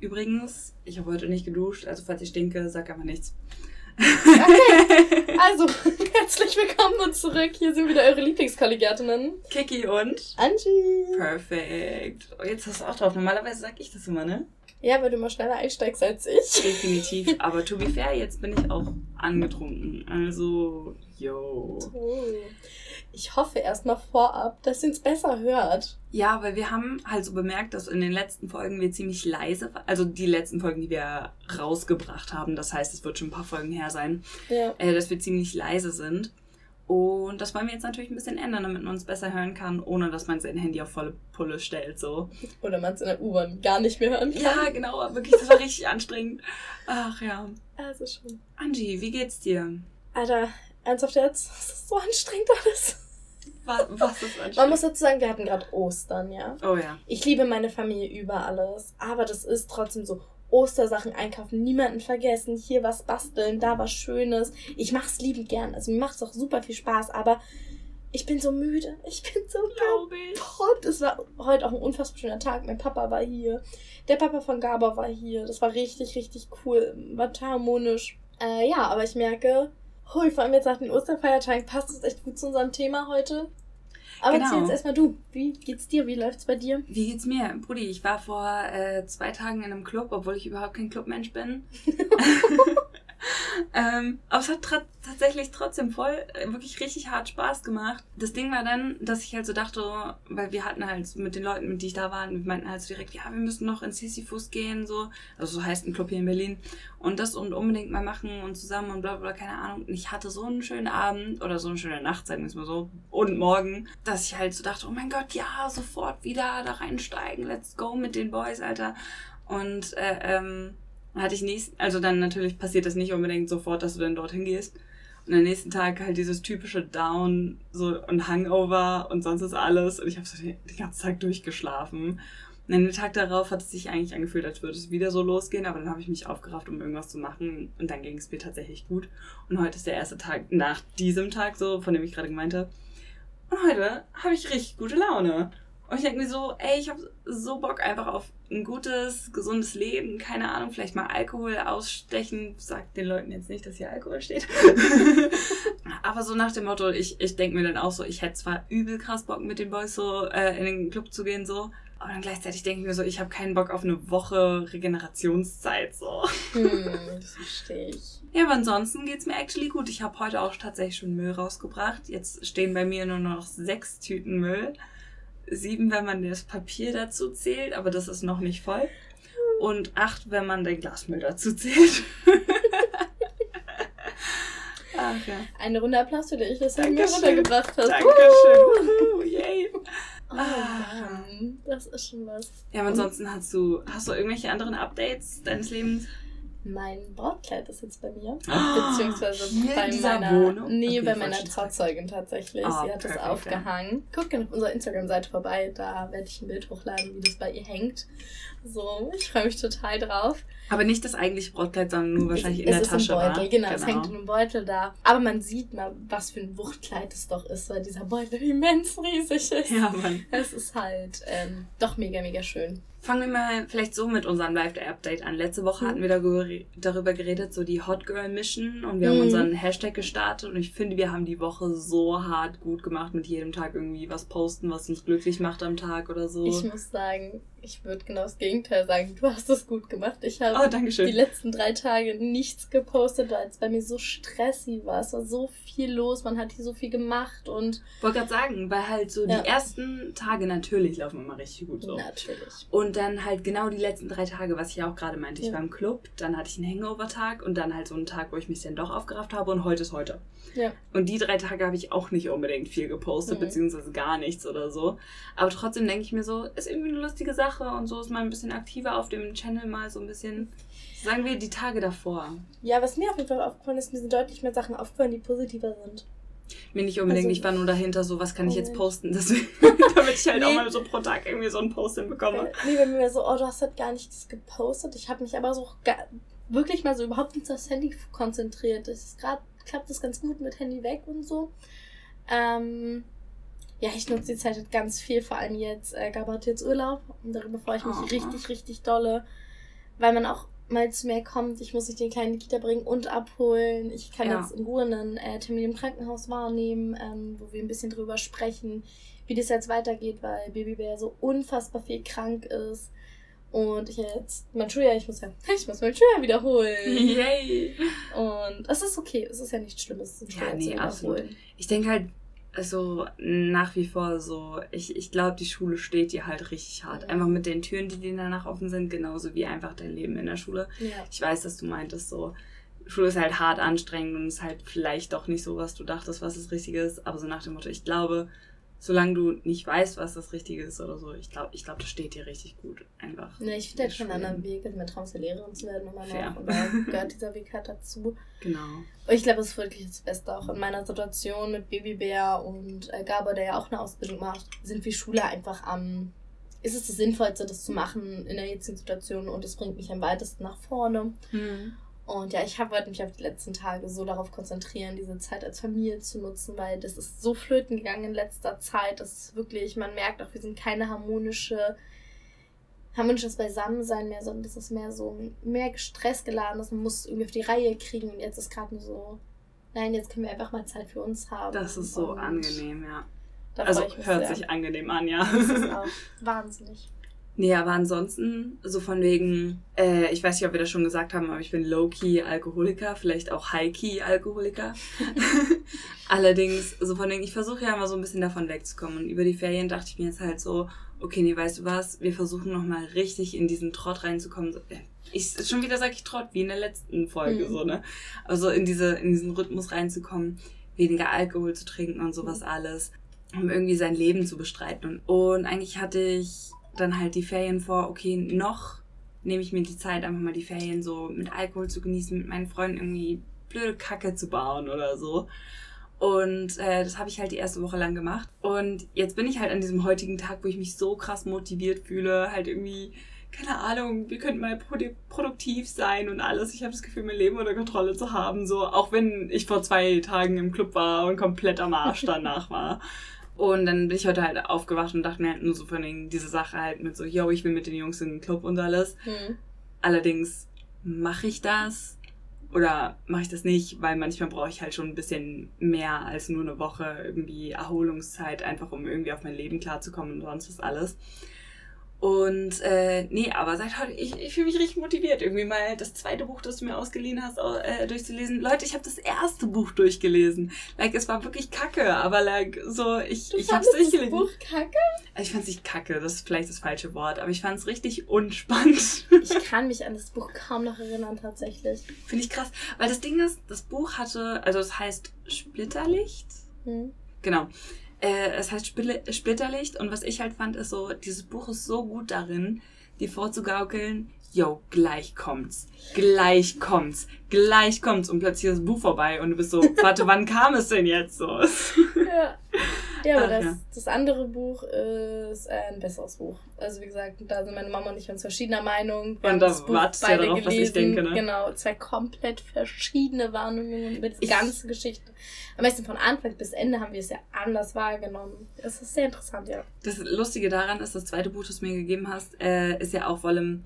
Übrigens, ich habe heute nicht geduscht, also falls ich stinke, sag einfach nichts. Okay. Also, herzlich willkommen und zurück. Hier sind wieder eure Lieblingskollegiatinnen. Kiki und Angie. Perfekt. Oh, jetzt hast du auch drauf. Normalerweise sag ich das immer, ne? Ja, weil du mal schneller einsteigst als ich. Definitiv. Aber to be fair, jetzt bin ich auch angetrunken. Also, yo. Oh. Ich hoffe erstmal vorab, dass ihr uns besser hört. Ja, weil wir haben halt so bemerkt, dass in den letzten Folgen wir ziemlich leise waren. Also die letzten Folgen, die wir rausgebracht haben, das heißt, es wird schon ein paar Folgen her sein, Ja. äh, dass wir ziemlich leise sind. Und das wollen wir jetzt natürlich ein bisschen ändern, damit man uns besser hören kann, ohne dass man sein Handy auf volle Pulle stellt. So. Oder man es in der U-Bahn gar nicht mehr hören kann. Ja, genau, aber wirklich, das war richtig anstrengend. Ach ja. Also schon. Angie, wie geht's dir? Alter, ernsthaft jetzt? Das ist so anstrengend alles. Was, was ist anstrengend? Man muss dazu sagen, wir hatten gerade Ostern, ja. oh ja. Ich liebe meine Familie über alles, aber das ist trotzdem so. Ostersachen einkaufen, niemanden vergessen, hier was basteln, da was Schönes. Ich mach's liebend gern. Also mir macht's auch super viel Spaß, aber ich bin so müde. Ich bin so kaputt. Es war heute auch ein unfassbar schöner Tag. Mein Papa war hier. Der Papa von Gabor war hier. Das war richtig, richtig cool. War harmonisch. Äh, ja, aber ich merke, hui, vor allem jetzt nach den Osterfeiertagen passt es echt gut zu unserem Thema heute. Aber Genau. erzähl jetzt erstmal du. Wie geht's dir? Wie läuft's bei dir? Wie geht's mir? Brudi, ich war vor äh, zwei Tagen in einem Club, obwohl ich überhaupt kein Clubmensch bin. ähm, aber es hat tatsächlich trotzdem voll, äh, wirklich richtig hart Spaß gemacht. Das Ding war dann, dass ich halt so dachte, weil wir hatten halt mit den Leuten, mit die ich da waren, wir meinten halt so direkt, ja, wir müssen noch ins Sisyphus gehen, so. Also so heißt ein Club hier in Berlin. Und das und unbedingt mal machen und zusammen und bla bla, bla, keine Ahnung. Und ich hatte so einen schönen Abend oder so eine schöne Nacht, sagen wir es mal so, und morgen, dass ich halt so dachte, oh mein Gott, ja, sofort wieder da reinsteigen, let's go mit den Boys, Alter. Und äh, ähm, dann hatte ich nächsten, also dann natürlich passiert das nicht unbedingt sofort, dass du dann dorthin gehst. Und am nächsten Tag halt dieses typische Down so und Hangover und sonst ist alles. Und ich habe so den, den ganzen Tag durchgeschlafen. Und dann den Tag darauf hat es sich eigentlich angefühlt, als würde es wieder so losgehen, aber dann habe ich mich aufgerafft, um irgendwas zu machen und dann ging es mir tatsächlich gut. Und heute ist der erste Tag nach diesem Tag so, von dem ich gerade gemeint habe. Und heute habe ich richtig gute Laune. Und ich denke mir so, ey, ich habe so Bock einfach auf ein gutes, gesundes Leben. Keine Ahnung, vielleicht mal Alkohol ausstechen. Sagt den Leuten jetzt nicht, dass hier Alkohol steht. Aber so nach dem Motto, ich, ich denke mir dann auch so, ich hätte zwar übel krass Bock mit den Boys so äh, in den Club zu gehen, so. Aber dann gleichzeitig denke ich mir so, ich habe keinen Bock auf eine Woche Regenerationszeit, so. Hm, das verstehe ich. Ja, aber ansonsten geht's mir actually gut. Ich habe heute auch tatsächlich schon Müll rausgebracht. Jetzt stehen bei mir nur noch sechs Tüten Müll. Sieben, wenn man das Papier dazu zählt, aber das ist noch nicht voll. Und acht, wenn man den Glasmüll dazu zählt. Ach ja. Eine Runde Applaus für dich, dass du Dankeschön. runtergebracht hast. Dankeschön. Wuhu, yay. Oh Mann, das ist schon was. Ja, aber ansonsten hast du, hast du irgendwelche anderen Updates deines Lebens? Mein Brautkleid ist jetzt bei mir. Ah, Beziehungsweise bei meiner, Wohnung? Nee, Okay, bei meiner. Trauzeugin tatsächlich. Ah, Sie hat das perfekt, ja. aufgehangen. Guckt gerne auf unserer Instagram-Seite vorbei, da werde ich ein Bild hochladen, wie das bei ihr hängt. So, ich freue mich total drauf. Aber nicht das eigentliche Brautkleid, sondern nur wahrscheinlich in es der ist Tasche. Im Beutel, wa? genau, es hängt in einem Beutel da. Aber man sieht mal, was für ein Wuchtkleid es doch ist, weil dieser Beutel immens riesig ist. Ja, Mann. Es ist halt ähm, doch mega, mega schön. Fangen wir mal vielleicht so mit unserem Live-Update an. Letzte Woche Mhm. hatten wir darüber, darüber geredet, so die Hot Girl Mission und wir haben Mhm. unseren Hashtag gestartet und ich finde, wir haben die Woche so hart gut gemacht mit jedem Tag irgendwie was posten, was uns glücklich macht am Tag oder so. Ich muss sagen, ich würde genau das Gegenteil sagen. Du hast es gut gemacht. Ich habe oh, schön. die letzten drei Tage nichts gepostet, weil es bei mir so stressig war. Es war so viel los, man hat hier so viel gemacht und wollte gerade sagen, weil halt so Ja. die ersten Tage natürlich laufen immer richtig gut so. natürlich. Und dann halt genau die letzten drei Tage, was ich ja auch gerade meinte. Ich Ja. war im Club, dann hatte ich einen Hangover-Tag und dann halt so einen Tag, wo ich mich dann doch aufgerafft habe und heute ist heute. Ja. Und die drei Tage habe ich auch nicht unbedingt viel gepostet, Mhm. beziehungsweise gar nichts oder so. Aber trotzdem denke ich mir so, ist irgendwie eine lustige Sache und so ist mal ein bisschen aktiver auf dem Channel, mal so ein bisschen, sagen wir, die Tage davor. Ja, was mir auf jeden Fall aufgefallen ist, mir sind deutlich mehr Sachen aufgefallen, die positiver sind. Mir nicht unbedingt, Also- ich war nur dahinter, so was kann ich jetzt Oh. posten, deswegen, damit ich halt auch Nee. mal so pro Tag irgendwie so einen Post hinbekomme. Äh, Nee, bei mir so, oh, du hast halt gar nichts gepostet. Ich habe mich aber so ga- wirklich mal so überhaupt nicht aufs Handy konzentriert. Es ist gerade klappt das ganz gut mit Handy weg und so. Ähm, ja, ich nutze die Zeit halt ganz viel, vor allem jetzt. Äh, hat jetzt Urlaub und darüber freue ich mich Oh. richtig, richtig dolle. weil man auch mal zu mir kommt, ich muss nicht den kleinen Kita bringen und abholen. Ich kann Ja. jetzt in Ruhe einen äh, Termin im Krankenhaus wahrnehmen, ähm, wo wir ein bisschen drüber sprechen, wie das jetzt weitergeht, weil Babybär so unfassbar viel krank ist. Und ich jetzt mein Schuljahr, ich muss ja, ich muss mein Schuljahr wiederholen. Yay! Und es ist okay, es ist ja nichts Schlimmes, Ja, nee, absolut. Ich denke halt, also nach wie vor so, ich, ich glaube, die Schule steht dir halt richtig hart. Einfach mit den Türen, die dir danach offen sind, genauso wie einfach dein Leben in der Schule. Ja. Ich weiß, dass du meintest, so, Schule ist halt hart anstrengend und ist halt vielleicht doch nicht so, was du dachtest, was das Richtige ist. Aber so nach dem Motto, ich glaube, solange du nicht weißt, was das Richtige ist oder so, ich glaube, ich glaube, das steht dir richtig gut. Einfach. Ne, ich finde halt schon einen anderen Weg. Also mein Traum ist ja Lehrerin zu werden immer Fair. noch. Und da gehört dieser Weg halt dazu. Genau. Und ich glaube, es ist wirklich das Beste auch in meiner Situation mit Babybär und äh, Gabor, der ja auch eine Ausbildung macht, sind wir Schule einfach am. Ist es das Sinnvollste, das zu machen in der jetzigen Situation und es bringt mich am weitesten nach vorne. Hm. Und ja, ich habe wollte mich auf die letzten Tage so darauf konzentrieren, diese Zeit als Familie zu nutzen, weil das ist so flöten gegangen in letzter Zeit. Das ist wirklich, man merkt auch, wir sind keine harmonische, harmonisches Beisammensein mehr, sondern das ist mehr so, mehr Stress geladen, dass man muss irgendwie auf die Reihe kriegen. Und jetzt ist gerade nur so, nein, jetzt können wir einfach mal Zeit für uns haben. Das ist so angenehm, ja. Also hört sehr. sich angenehm an, ja. Das ist auch wahnsinnig. Nee, aber ansonsten, so von wegen, äh, ich weiß nicht, ob wir das schon gesagt haben, aber ich bin Low-Key Alkoholiker, vielleicht auch High-Key Alkoholiker. Allerdings, so von wegen, ich versuche ja immer so ein bisschen davon wegzukommen. Und über die Ferien dachte ich mir jetzt halt so, okay, nee, weißt du was, wir versuchen nochmal richtig in diesen Trott reinzukommen. Äh, Ich, schon wieder sage ich Trott, wie in der letzten Folge, Mhm. so, ne? Also in diese, in diesen Rhythmus reinzukommen, weniger Alkohol zu trinken und sowas Mhm. alles, um irgendwie sein Leben zu bestreiten. Und, und eigentlich hatte ich dann halt die Ferien vor, okay, noch nehme ich mir die Zeit, einfach mal die Ferien so mit Alkohol zu genießen, mit meinen Freunden irgendwie blöde Kacke zu bauen oder so. Und äh, das habe ich halt die erste Woche lang gemacht. Und jetzt bin ich halt an diesem heutigen Tag, wo ich mich so krass motiviert fühle, halt irgendwie, keine Ahnung, wir könnten mal produ produktiv sein und alles. Ich habe das Gefühl, mein Leben unter Kontrolle zu haben. So, auch wenn ich vor zwei Tagen im Club war und komplett am Arsch danach war. Und dann bin ich heute halt aufgewacht und dachte mir halt nur so von den, diese Sache halt mit so, yo, ich will mit den Jungs in den Club und alles. Hm. Allerdings mache ich das oder mache ich das nicht, weil manchmal brauche ich halt schon ein bisschen mehr als nur eine Woche irgendwie Erholungszeit, einfach um irgendwie auf mein Leben klarzukommen und sonst was alles. Und äh, nee, aber seit heute, ich, ich fühle mich richtig motiviert, irgendwie mal das zweite Buch, das du mir ausgeliehen hast, äh, durchzulesen. Leute, ich habe das erste Buch durchgelesen. Like, es war wirklich kacke, aber like, so, ich, Du ich hab's fandest das durchgelesen. Buch kacke? Also ich fand's nicht kacke, das ist vielleicht das falsche Wort, aber ich fand's richtig unspannend. Ich kann mich an das Buch kaum noch erinnern, tatsächlich. Finde ich krass. Weil das Ding ist, das Buch hatte, also es heißt Splitterlicht. Hm. Genau. Äh, es heißt Splitterlicht und was ich halt fand, ist so, dieses Buch ist so gut darin, dir vorzugaukeln, yo, gleich kommt's. Gleich kommt's. Gleich kommt's. Und plötzlich ist das Buch vorbei und du bist so, warte, wann kam es denn jetzt so? Ja. Ja, aber Ach, das, ja. das andere Buch ist ein besseres Buch. Also wie gesagt, da sind meine Mama und ich uns verschiedener Meinung. Wir Und da das Buch wartest du beide ja darauf, was ich gelesen. denke, ne? Genau, zwei komplett verschiedene Warnungen über die ganze Geschichte. Am besten von Anfang bis Ende haben wir es ja anders wahrgenommen. Das ist sehr interessant, ja. Das Lustige daran ist, das zweite Buch, das du mir gegeben hast, äh, ist ja auch vor allem,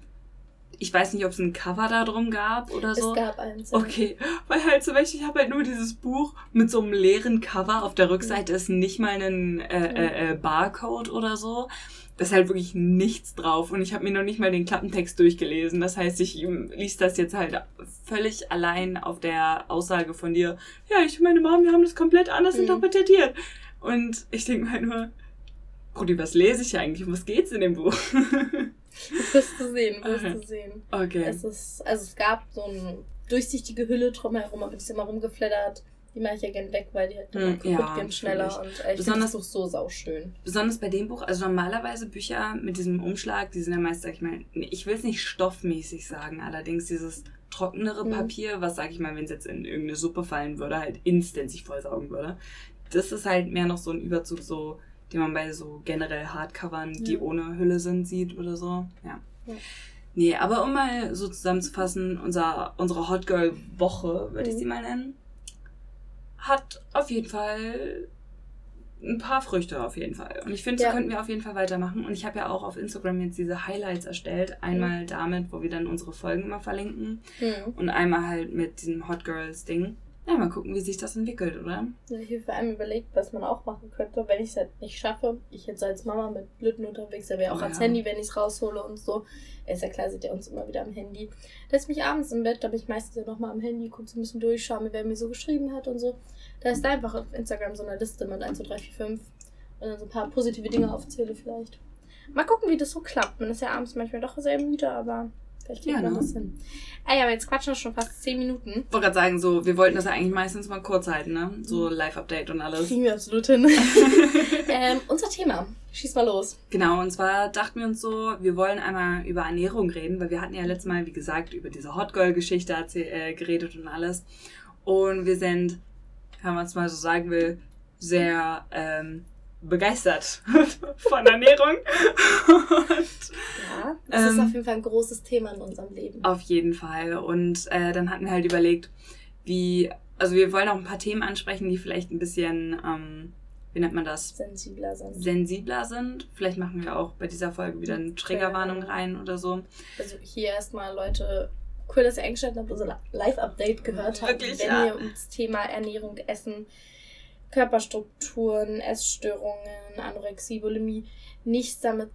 ich weiß nicht, ob es ein Cover da drum gab oder so. Es gab eins. ja. Okay, weil halt zum Beispiel, ich habe halt nur dieses Buch mit so einem leeren Cover. Auf der Rückseite ist nicht mal ein äh, äh, äh, Barcode oder so. Da ist halt wirklich nichts drauf und ich habe mir noch nicht mal den Klappentext durchgelesen. Das heißt, ich ähm, lies das jetzt halt völlig allein auf der Aussage von dir. Ja, ich und meine Mom, wir haben das komplett anders Mhm. interpretiert. Und ich denke mir halt nur, Brudi, was lese ich eigentlich? Um was geht's in dem Buch? Wirst du sehen, wirst Okay. du sehen. okay. Es ist, also es gab so eine durchsichtige Hülle drumherum, aber die ist immer rumgeflattert. Die mache ich ja gern weg, weil die halt immer Hm, kaputt ja, gehen schneller. Und äh, ich Besonders- das Buch so sauschön. Besonders bei dem Buch, also normalerweise Bücher mit diesem Umschlag, die sind ja meist, sag ich mal, ich will es nicht stoffmäßig sagen, allerdings dieses trockenere Mhm. Papier, was, sag ich mal, wenn es jetzt in irgendeine Suppe fallen würde, halt instant sich vollsaugen würde. Das ist halt mehr noch so ein Überzug, so, den man bei so generell Hardcovern, die Ja. ohne Hülle sind, sieht oder so. Ja. Ja. Nee, aber um mal so zusammenzufassen, unser, unsere Hot Girl Woche, würde ich Mhm. sie mal nennen, hat auf jeden Fall ein paar Früchte auf jeden Fall. Und ich finde, Ja. so könnten wir auf jeden Fall weitermachen. Und ich habe ja auch auf Instagram jetzt diese Highlights erstellt. Einmal damit, wo wir dann unsere Folgen immer verlinken. Hm. Und einmal halt mit diesem Hot Girls Ding. Ja, mal gucken, wie sich das entwickelt, oder? Ja, Ich habe vor allem überlegt, was man auch machen könnte, wenn ich es halt nicht schaffe. Ich jetzt als Mama mit Blüten unterwegs, er wäre auch Oh, ans ja. Handy, wenn ich es raushole und so. Ist ja klar, sieht er uns immer wieder am Handy. Lässt mich abends im Bett, da bin ich meistens ja nochmal am Handy, gucke so ein bisschen durch, schaue mir, wer mir so geschrieben hat und so. Da ist da einfach auf Instagram so eine Liste mit 1, 2, 3, 4, 5 und dann so ein paar positive Dinge aufzähle vielleicht. Mal gucken, wie das so klappt. Man ist ja abends manchmal doch sehr müde, aber vielleicht kriegt Ja, ne? das hin. Ah ja, aber jetzt quatschen wir schon fast 10 Minuten. Ich wollte gerade sagen, so, wir wollten das ja eigentlich meistens mal kurz halten, ne? So Live-Update und alles. Kriegen wir absolut hin. ähm, unser Thema. Schieß mal los. Genau, und zwar dachten wir uns so, wir wollen einmal über Ernährung reden, weil wir hatten ja letztes Mal, wie gesagt, über diese Hot Girl-Geschichte äh, geredet und alles. Und wir sind, wenn man es mal so sagen will, sehr ähm, begeistert von Ernährung. und Ja, das ist Ähm, auf jeden Fall ein großes Thema in unserem Leben. auf jeden Fall. Und äh, dann hatten wir halt überlegt, wie, also wir wollen auch ein paar Themen ansprechen, die vielleicht ein bisschen, ähm, wie nennt man das? Sensibler sind. sensibler sind. Vielleicht machen wir auch bei dieser Folge wieder eine Triggerwarnung rein oder so. Also hier erstmal, Leute, cool, dass ihr eingeschaltet habt, unser Live-Update gehört habt. Wirklich, wenn ja. ihr ums Thema Ernährung, Essen, Körperstrukturen, Essstörungen, Anorexie, Bulimie nichts damit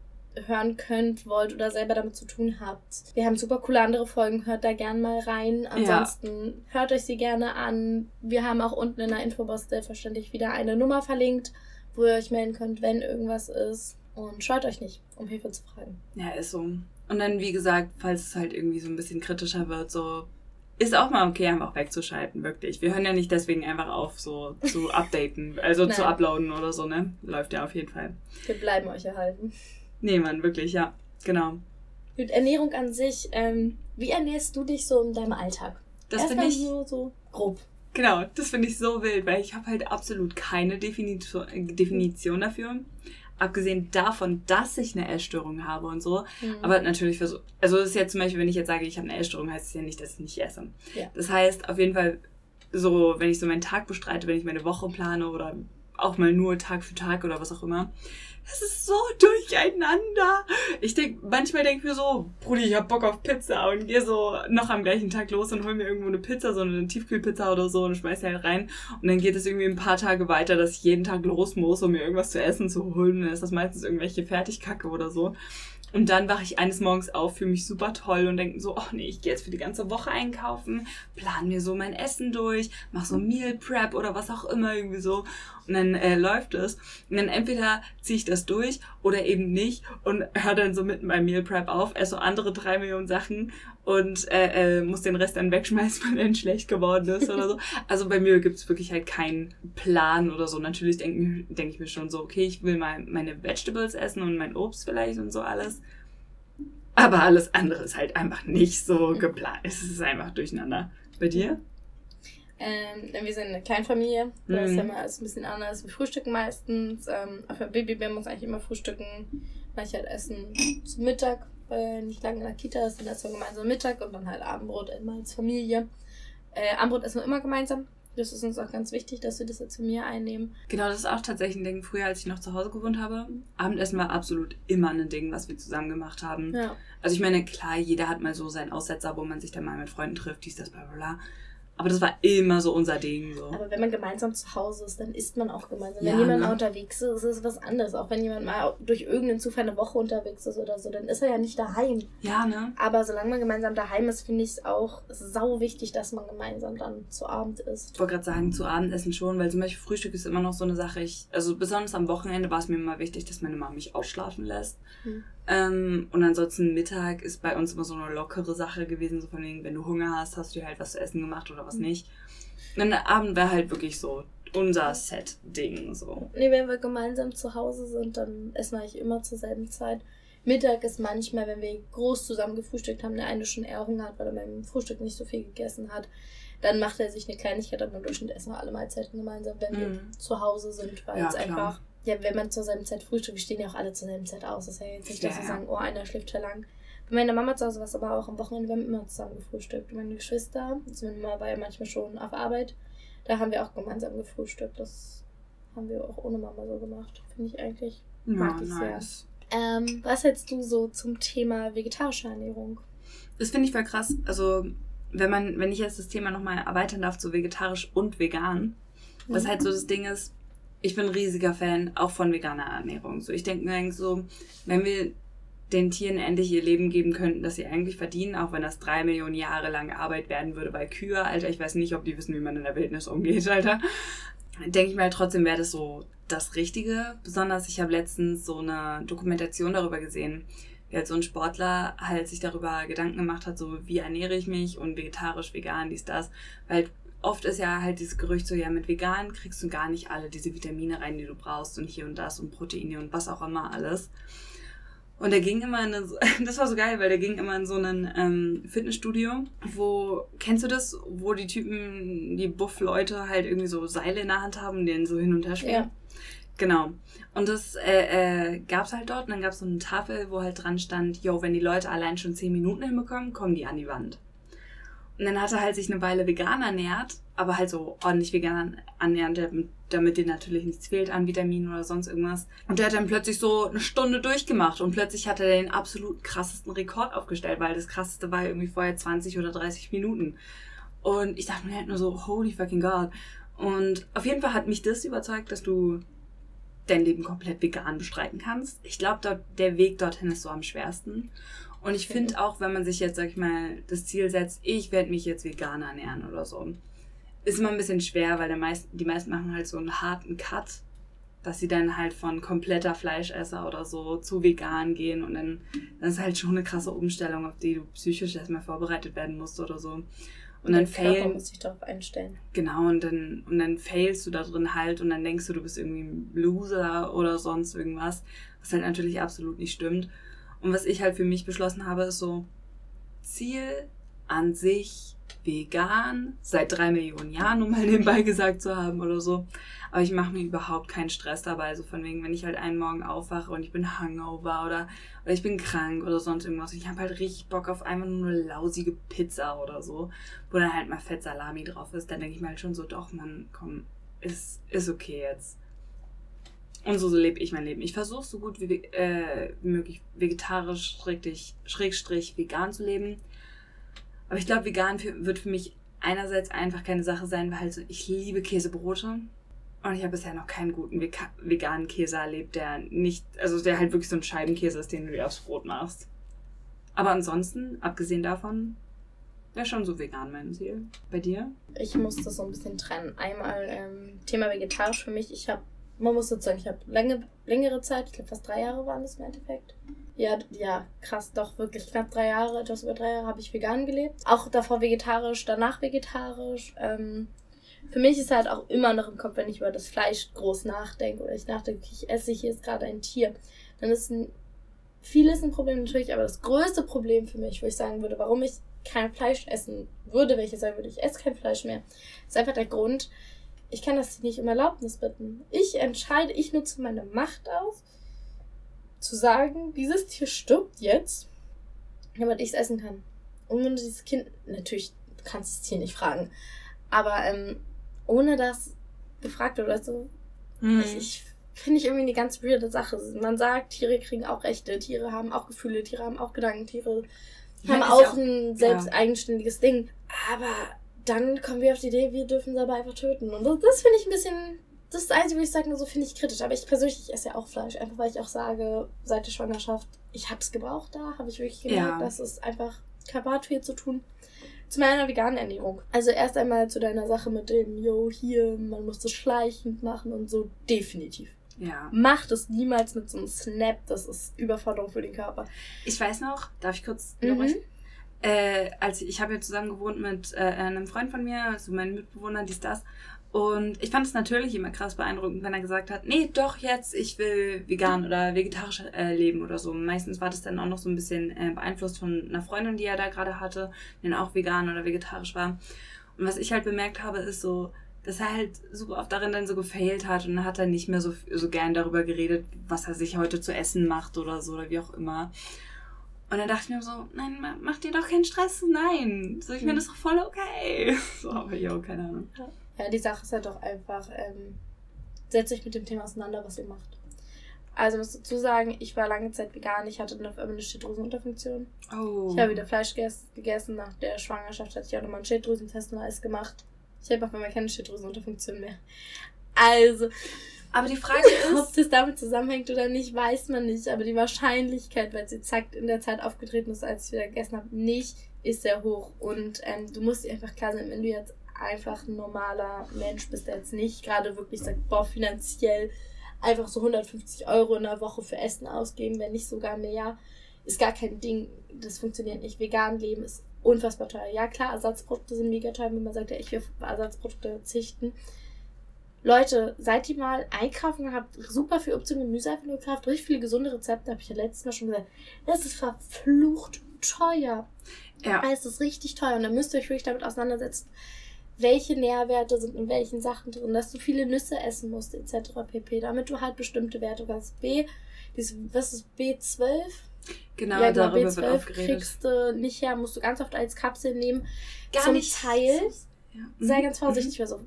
hören könnt, wollt oder selber damit zu tun habt. Wir haben super coole andere Folgen, hört da gern mal rein. Ansonsten hört euch sie gerne an. Wir haben auch unten in der Infobox selbstverständlich wieder eine Nummer verlinkt, wo ihr euch melden könnt, wenn irgendwas ist. Und scheut euch nicht, um Hilfe zu fragen. Ja, ist so. Und dann, wie gesagt, falls es halt irgendwie so ein bisschen kritischer wird, so ist auch mal okay, einfach wegzuschalten, wirklich. Wir hören ja nicht deswegen einfach auf, so zu updaten, also zu uploaden oder so, ne? Läuft ja auf jeden Fall. Wir bleiben euch erhalten. Nee, Mann, wirklich, ja. Genau. Mit Ernährung an sich, ähm, wie ernährst du dich so in deinem Alltag? Das finde ich, nur so grob. genau, das finde ich so wild, weil ich habe halt absolut keine Definition, äh, Definition dafür. Abgesehen davon, dass ich eine Essstörung habe und so, Mhm. Aber natürlich versuch, also es ist jetzt zum Beispiel, wenn ich jetzt sage, ich habe eine Essstörung, heißt es ja nicht, dass ich nicht esse. Ja. Das heißt, auf jeden Fall, so, wenn ich so meinen Tag bestreite, wenn ich meine Woche plane oder auch mal nur Tag für Tag oder was auch immer, es ist so durcheinander. Ich denk, manchmal denke ich mir so, Brudi, ich hab Bock auf Pizza und gehe so noch am gleichen Tag los und hol mir irgendwo eine Pizza, so eine Tiefkühlpizza oder so und schmeiß die halt rein. Und dann geht es irgendwie ein paar Tage weiter, dass ich jeden Tag los muss, um mir irgendwas zu essen zu holen. Dann ist das meistens irgendwelche Fertigkacke oder so. Und dann wache ich eines Morgens auf, fühle mich super toll und denke so, oh nee, ich gehe jetzt für die ganze Woche einkaufen, plan mir so mein Essen durch, mach so Meal Prep oder was auch immer irgendwie so. Und dann äh, läuft es. Und dann entweder ziehe ich das durch oder eben nicht und höre dann so mitten beim Meal Prep auf, esse so andere drei Millionen Sachen und äh, äh, muss den Rest dann wegschmeißen, weil er schlecht geworden ist oder so. Also bei mir gibt's wirklich halt keinen Plan oder so. Natürlich denke denk ich mir schon so, okay, ich will mal meine Vegetables essen und mein Obst vielleicht und so alles. Aber alles andere ist halt einfach nicht so geplant. Es ist einfach durcheinander. Bei dir? Ähm, wir sind eine Kleinfamilie. Da ist Mhm. ja immer alles ein bisschen anders. Wir frühstücken meistens. Ähm, auf der Babybär muss eigentlich immer frühstücken. Manche halt essen zu Mittag, weil nicht lange in der Kita ist. Dann essen wir gemeinsam Mittag und dann halt Abendbrot immer als Familie. Äh, Abendbrot essen wir immer gemeinsam. Das ist uns auch ganz wichtig, dass wir das jetzt zu mir einnehmen. Genau, das ist auch tatsächlich ein Ding. Früher, als ich noch zu Hause gewohnt habe, Abendessen war absolut immer ein Ding, was wir zusammen gemacht haben. Ja. Also ich meine, klar, jeder hat mal so seinen Aussetzer, wo man sich dann mal mit Freunden trifft, dies, das, bla bla bla. Aber das war immer so unser Ding. So. Aber wenn man gemeinsam zu Hause ist, dann isst man auch gemeinsam. Ja, wenn jemand ne? mal unterwegs ist, ist es was anderes. Auch wenn jemand mal durch irgendeinen Zufall eine Woche unterwegs ist oder so, dann ist er ja nicht daheim. Ja, ne? Aber solange man gemeinsam daheim ist, finde ich es auch sau wichtig, dass man gemeinsam dann zu Abend isst. Ich wollte gerade sagen, zu Abendessen schon, weil zum Beispiel Frühstück ist immer noch so eine Sache. Ich, also besonders am Wochenende war es mir immer wichtig, dass meine Mama mich ausschlafen lässt. Hm. Ähm, und ansonsten Mittag ist bei uns immer so eine lockere Sache gewesen, so von wegen, wenn du Hunger hast, hast du halt was zu essen gemacht oder was Mhm. nicht. Und der Abend wäre halt wirklich so unser Set-Ding. So. Nee, wenn wir gemeinsam zu Hause sind, dann essen wir eigentlich immer zur selben Zeit. Mittag ist manchmal, wenn wir groß zusammen gefrühstückt haben, der eine schon eher Hunger hat, weil er beim Frühstück nicht so viel gegessen hat. Dann macht er sich eine Kleinigkeit, aber im Durchschnitt essen wir alle Mahlzeiten gemeinsam, wenn wir Mhm. zu Hause sind, weil Ja, es einfach, ja, wenn man zur selben Zeit frühstückt, wir stehen ja auch alle zur selben Zeit aus. Das ist ja jetzt nicht, dass wir sagen, oh, einer schläft schon lang. Bei meiner Mama zu Hause war es aber auch am Wochenende, wir haben immer zusammen gefrühstückt. Meine Geschwister, also meine Mama war ja manchmal schon auf Arbeit, da haben wir auch gemeinsam gefrühstückt. Das haben wir auch ohne Mama so gemacht. Finde ich eigentlich. Ja, Mag ich nice. sehr. Ähm, was hältst du so zum Thema vegetarische Ernährung? Das finde ich voll krass. Also, wenn man, wenn ich jetzt das Thema nochmal erweitern darf zu vegetarisch und vegan, was Mhm. halt so das Ding ist, ich bin ein riesiger Fan auch von veganer Ernährung. So, ich denke mir eigentlich so, wenn wir den Tieren endlich ihr Leben geben könnten, das sie eigentlich verdienen, auch wenn das drei Millionen Jahre lang Arbeit werden würde bei Kühe, Alter, ich weiß nicht, ob die wissen, wie man in der Wildnis umgeht, Alter. Denke ich mir halt trotzdem, wäre das so das Richtige. Besonders, ich habe letztens so eine Dokumentation darüber gesehen, wie halt so ein Sportler halt sich darüber Gedanken gemacht hat, so wie ernähre ich mich und vegetarisch, vegan, dies, das. Weil oft ist ja halt dieses Gerücht so, ja, mit vegan kriegst du gar nicht alle diese Vitamine rein, die du brauchst und hier und das und Proteine und was auch immer alles. Und der ging immer in eine, das war so geil, weil der ging immer in so ein ähm, Fitnessstudio, wo, kennst du das, wo die Typen, die Buff-Leute halt irgendwie so Seile in der Hand haben und den so hin und her schwingen? Ja. Genau. Und das äh, äh, gab's halt dort und dann gab's so eine Tafel, wo halt dran stand, yo, wenn die Leute allein schon 10 Minuten hinbekommen, kommen die an die Wand. Und dann hat er halt sich eine Weile vegan ernährt, aber halt so ordentlich vegan ernährt, damit- dir natürlich nichts fehlt an Vitaminen oder sonst irgendwas. Und der hat dann plötzlich so eine Stunde durchgemacht und plötzlich hat er den absolut krassesten Rekord aufgestellt, weil das krasseste war irgendwie vorher 20 oder 30 Minuten. Und ich dachte mir halt nur so, holy fucking God. Und auf jeden Fall hat mich das überzeugt, dass du dein Leben komplett vegan bestreiten kannst. Ich glaube, der Weg dorthin ist so am schwersten. Und ich finde auch, wenn man sich jetzt, sag ich mal, das Ziel setzt, ich werde mich jetzt vegan ernähren oder so, ist immer ein bisschen schwer, weil der meist, die meisten machen halt so einen harten Cut, dass sie dann halt von kompletter Fleischesser oder so zu vegan gehen und dann, dann ist halt schon eine krasse Umstellung, auf die du psychisch erstmal vorbereitet werden musst oder so. Und dann der Körper failen, muss sich darauf einstellen. Genau, und dann, und dann failst du da drin halt und dann denkst du, du bist irgendwie ein Loser oder sonst irgendwas, was halt natürlich absolut nicht stimmt. Und was ich halt für mich beschlossen habe, ist so, Ziel an sich vegan, seit drei Millionen Jahren, um mal nebenbei gesagt zu haben oder so. Aber ich mache mir überhaupt keinen Stress dabei. Also von wegen, wenn ich halt einen Morgen aufwache und ich bin Hangover oder, oder ich bin krank oder sonst irgendwas. Ich habe halt richtig Bock auf einfach nur eine lausige Pizza oder so, wo dann halt mal Fettsalami drauf ist. Dann denke ich mir halt schon so, doch, Mann, komm, ist, ist okay jetzt. Und so, lebe ich mein Leben. Ich versuche so gut wie, äh, wie möglich vegetarisch, schrägstrich, schrägstrich vegan zu leben. Aber ich glaube, vegan für, wird für mich einerseits einfach keine Sache sein, weil halt so, ich liebe Käsebrote. Und ich habe bisher noch keinen guten Vega veganen Käse erlebt, der nicht, also der halt wirklich so ein Scheibenkäse ist, den du dir aufs Brot machst. Aber ansonsten, abgesehen davon, wäre schon so vegan mein Ziel. Bei dir? Ich muss das so ein bisschen trennen. Einmal ähm, Thema vegetarisch für mich. Ich habe, man muss dazu sagen, ich habe lange, längere Zeit, ich glaube fast drei Jahre waren das im Endeffekt. Ja, ja, krass, doch wirklich knapp drei Jahre, etwas über drei Jahre habe ich vegan gelebt. Auch davor vegetarisch, danach vegetarisch. Ähm, für mich ist halt auch immer noch im Kopf, wenn ich über das Fleisch groß nachdenke oder ich nachdenke, ich esse hier jetzt gerade ein Tier, dann ist ein, vieles ein Problem natürlich, aber das größte Problem für mich, wo ich sagen würde, warum ich kein Fleisch essen würde, wenn ich sagen würde, ich esse kein Fleisch mehr, ist einfach der Grund, ich kann das nicht um Erlaubnis bitten. Ich entscheide, ich nutze meine Macht aus, zu sagen, dieses Tier stirbt jetzt, damit ich es essen kann. Und wenn dieses Kind, natürlich, du kannst das Tier nicht fragen, aber ähm, ohne dass gefragt wird, weißt du, Hm. ich, ich finde ich irgendwie eine ganz weirde Sache. Man sagt, Tiere kriegen auch Rechte, Tiere haben auch Gefühle, Tiere haben auch Gedanken, Tiere Ja, haben ist auch ja auch- ein selbst eigenständiges Ding. Aber dann kommen wir auf die Idee, wir dürfen sie aber einfach töten. Und das, das finde ich ein bisschen. Das ist das Einzige, wo ich sage, so finde ich kritisch. Aber ich persönlich ich esse ja auch Fleisch. Einfach weil ich auch sage, seit der Schwangerschaft, ich habe es gebraucht da, habe ich wirklich gemerkt, Ja. dass es einfach hat viel zu tun. Zu meiner veganen Ernährung. Also erst einmal zu deiner Sache mit dem, yo, hier, man muss das schleichend machen und so. Definitiv. Ja. Macht es niemals mit so einem Snap. Das ist Überforderung für den Körper. Ich weiß noch, darf ich kurz Mhm. unterbrechen? Äh, als ich, habe ja zusammen gewohnt mit äh, einem Freund von mir, also meinem Mitbewohner, dies, das. Und ich fand es natürlich immer krass beeindruckend, wenn er gesagt hat, nee, doch jetzt, ich will vegan oder vegetarisch äh, leben oder so. Meistens war das dann auch noch so ein bisschen äh, beeinflusst von einer Freundin, die er da gerade hatte, die dann auch vegan oder vegetarisch war. Und was ich halt bemerkt habe, ist so, dass er halt super oft darin dann so gefailt hat und dann hat er nicht mehr so, so gern darüber geredet, was er sich heute zu essen macht oder so oder wie auch immer. Und dann dachte ich mir so, nein, ma- mach dir doch keinen Stress, nein. So, ich meine, Mhm. das ist doch voll okay. So, aber jo, keine Ahnung. Ja, die Sache ist halt doch einfach, ähm, setzt euch mit dem Thema auseinander, was ihr macht. Also muss dazu sagen, ich war lange Zeit vegan. Ich hatte dann auf einmal eine Schilddrüsenunterfunktion. Oh. Ich habe wieder Fleisch gegessen. Nach der Schwangerschaft hatte ich auch nochmal einen Schilddrüsentest und alles gemacht. Ich habe auf einmal keine Schilddrüsenunterfunktion mehr. Also. Aber die Frage ist. Ob das damit zusammenhängt oder nicht, weiß man nicht. Aber die Wahrscheinlichkeit, weil sie zack in der Zeit aufgetreten ist, als ich wieder gegessen habe, nicht, ist sehr hoch. Und ähm, du musst dir einfach klar sein, wenn du jetzt einfach ein normaler Mensch bist, der jetzt nicht gerade wirklich sagt, boah, finanziell einfach so 150 Euro in der Woche für Essen ausgeben, wenn nicht sogar mehr, ist gar kein Ding. Das funktioniert nicht. Vegan leben ist unfassbar teuer. Ja, klar, Ersatzprodukte sind mega teuer, wenn man sagt, ja, ich will auf Ersatzprodukte verzichten. Leute, seid ihr mal einkaufen, habt super viel Obst und Gemüse einfach nur gekauft, richtig viele gesunde Rezepte, habe ich ja letztes Mal schon gesagt. Das ist verflucht teuer. Ja. Es ist richtig teuer und dann müsst ihr euch wirklich damit auseinandersetzen welche Nährwerte sind in welchen Sachen drin, dass du viele Nüsse essen musst, etc. pp. Damit du halt bestimmte Werte hast. B, dieses, was ist B12? Genau, ja, genau, darüber B12 wird kriegst du nicht her, musst du ganz oft als Kapsel nehmen. Gar Zum nicht. Teil. Ja. Sei ganz vorsichtig, mhm. weil so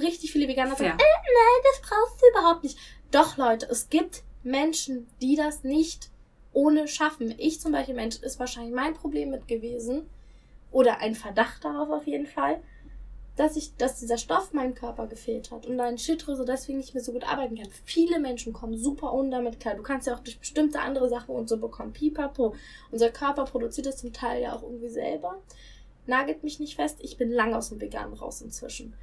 richtig viele Veganer sagen, äh, nein, das brauchst du überhaupt nicht. Doch, Leute, es gibt Menschen, die das nicht ohne schaffen. Ich zum Beispiel, Mensch, ist wahrscheinlich mein Problem mit gewesen. Oder ein Verdacht darauf auf jeden Fall dass ich, dass dieser Stoff meinem Körper gefehlt hat und deine Schilddrüse deswegen nicht mehr so gut arbeiten kann. Viele Menschen kommen super ohne damit klar. Du kannst ja auch durch bestimmte andere Sachen und so bekommen. Pipapo. Unser Körper produziert das zum Teil ja auch irgendwie selber. Nagelt mich nicht fest. Ich bin lang aus dem Veganen raus inzwischen.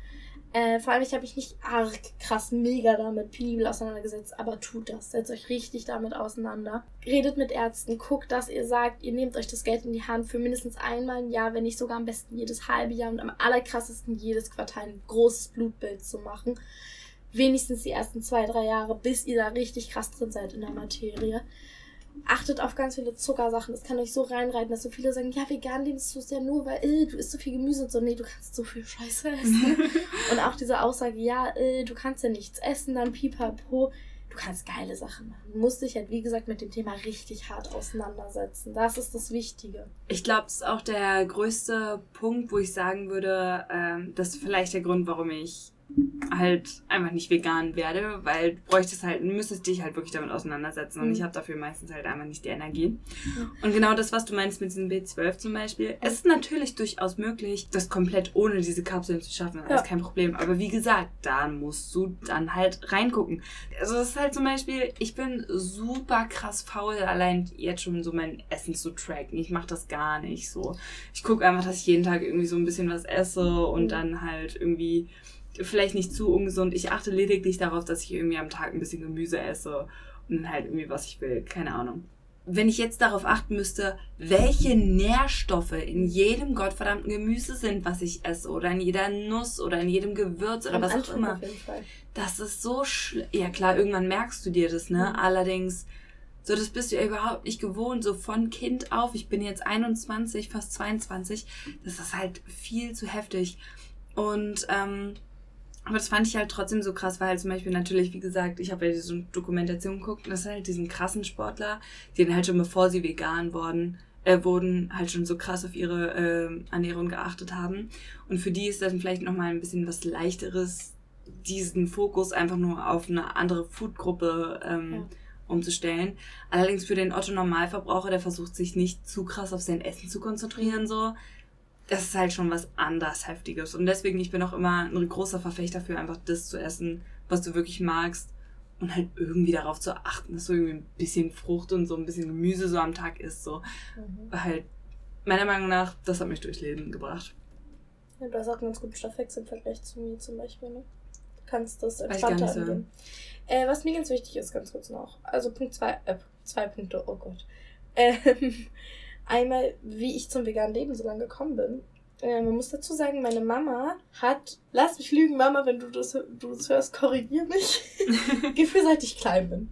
Äh, vor allem, ich habe mich nicht arg krass mega damit penibel auseinandergesetzt, aber tut das. Setzt euch richtig damit auseinander. Redet mit Ärzten, guckt, dass ihr sagt, ihr nehmt euch das Geld in die Hand für mindestens einmal im Jahr, wenn nicht sogar am besten jedes halbe Jahr und am allerkrassesten jedes Quartal ein großes Blutbild zu machen. Wenigstens die ersten zwei, drei Jahre, bis ihr da richtig krass drin seid in der Materie achtet auf ganz viele Zuckersachen. Das kann euch so reinreiten, dass so viele sagen, ja, vegan lebst du es ja nur, weil äh, du isst so viel Gemüse und so. Nee, du kannst so viel Scheiße essen. und auch diese Aussage, ja, äh, du kannst ja nichts essen, dann pipapo. Du kannst geile Sachen machen. Du musst dich halt, wie gesagt, mit dem Thema richtig hart auseinandersetzen. Das ist das Wichtige. Ich glaube, das ist auch der größte Punkt, wo ich sagen würde, ähm, das ist vielleicht der Grund, warum ich halt einfach nicht vegan werde, weil du bräuchtest halt, müsstest dich halt wirklich damit auseinandersetzen und mhm. ich habe dafür meistens halt einfach nicht die Energie. Mhm. Und genau das, was du meinst mit diesem B12 zum Beispiel, es ist natürlich durchaus möglich, das komplett ohne diese Kapseln zu schaffen, das ja. ist kein Problem. Aber wie gesagt, da musst du dann halt reingucken. Also das ist halt zum Beispiel, ich bin super krass faul, allein jetzt schon so mein Essen zu tracken. Ich mache das gar nicht so. Ich gucke einfach, dass ich jeden Tag irgendwie so ein bisschen was esse und mhm. dann halt irgendwie vielleicht nicht zu ungesund. Ich achte lediglich darauf, dass ich irgendwie am Tag ein bisschen Gemüse esse und dann halt irgendwie, was ich will. Keine Ahnung. Wenn ich jetzt darauf achten müsste, welche Nährstoffe in jedem gottverdammten Gemüse sind, was ich esse, oder in jeder Nuss oder in jedem Gewürz oder was auch immer. Das ist so schlimm. Ja klar, irgendwann merkst du dir das, ne? Mhm. Allerdings, so das bist du ja überhaupt nicht gewohnt, so von Kind auf. Ich bin jetzt 21, fast 22. Das ist halt viel zu heftig. Und ähm, aber das fand ich halt trotzdem so krass, weil halt zum Beispiel natürlich, wie gesagt, ich habe ja diese Dokumentation geguckt, das halt diesen krassen Sportler, die dann halt schon bevor sie vegan wurden, äh, wurden, halt schon so krass auf ihre äh, Ernährung geachtet haben. Und für die ist dann vielleicht nochmal ein bisschen was leichteres, diesen Fokus einfach nur auf eine andere Foodgruppe ähm, ja. umzustellen. Allerdings für den Otto Normalverbraucher, der versucht sich nicht zu krass auf sein Essen zu konzentrieren, so das ist halt schon was anders Heftiges. Und deswegen, ich bin auch immer ein großer Verfechter für einfach das zu essen, was du wirklich magst. Und halt irgendwie darauf zu achten, dass du irgendwie ein bisschen Frucht und so ein bisschen Gemüse so am Tag isst. So. Mhm. Halt, meiner Meinung nach, das hat mich durchs Leben gebracht. Ja, du hast auch einen ganz guten Stoffwechsel im Vergleich zu mir zum Beispiel. Ne? Du kannst das entspannter angehen. Äh, was mir ganz wichtig ist, ganz kurz noch. Also Punkt zwei, äh, zwei Punkte, oh Gott. Ähm, Einmal, wie ich zum veganen Leben so lange gekommen bin. Äh, man muss dazu sagen, meine Mama hat, lass mich lügen, Mama, wenn du das, du das hörst, korrigier mich, Gefühl, seit ich klein bin.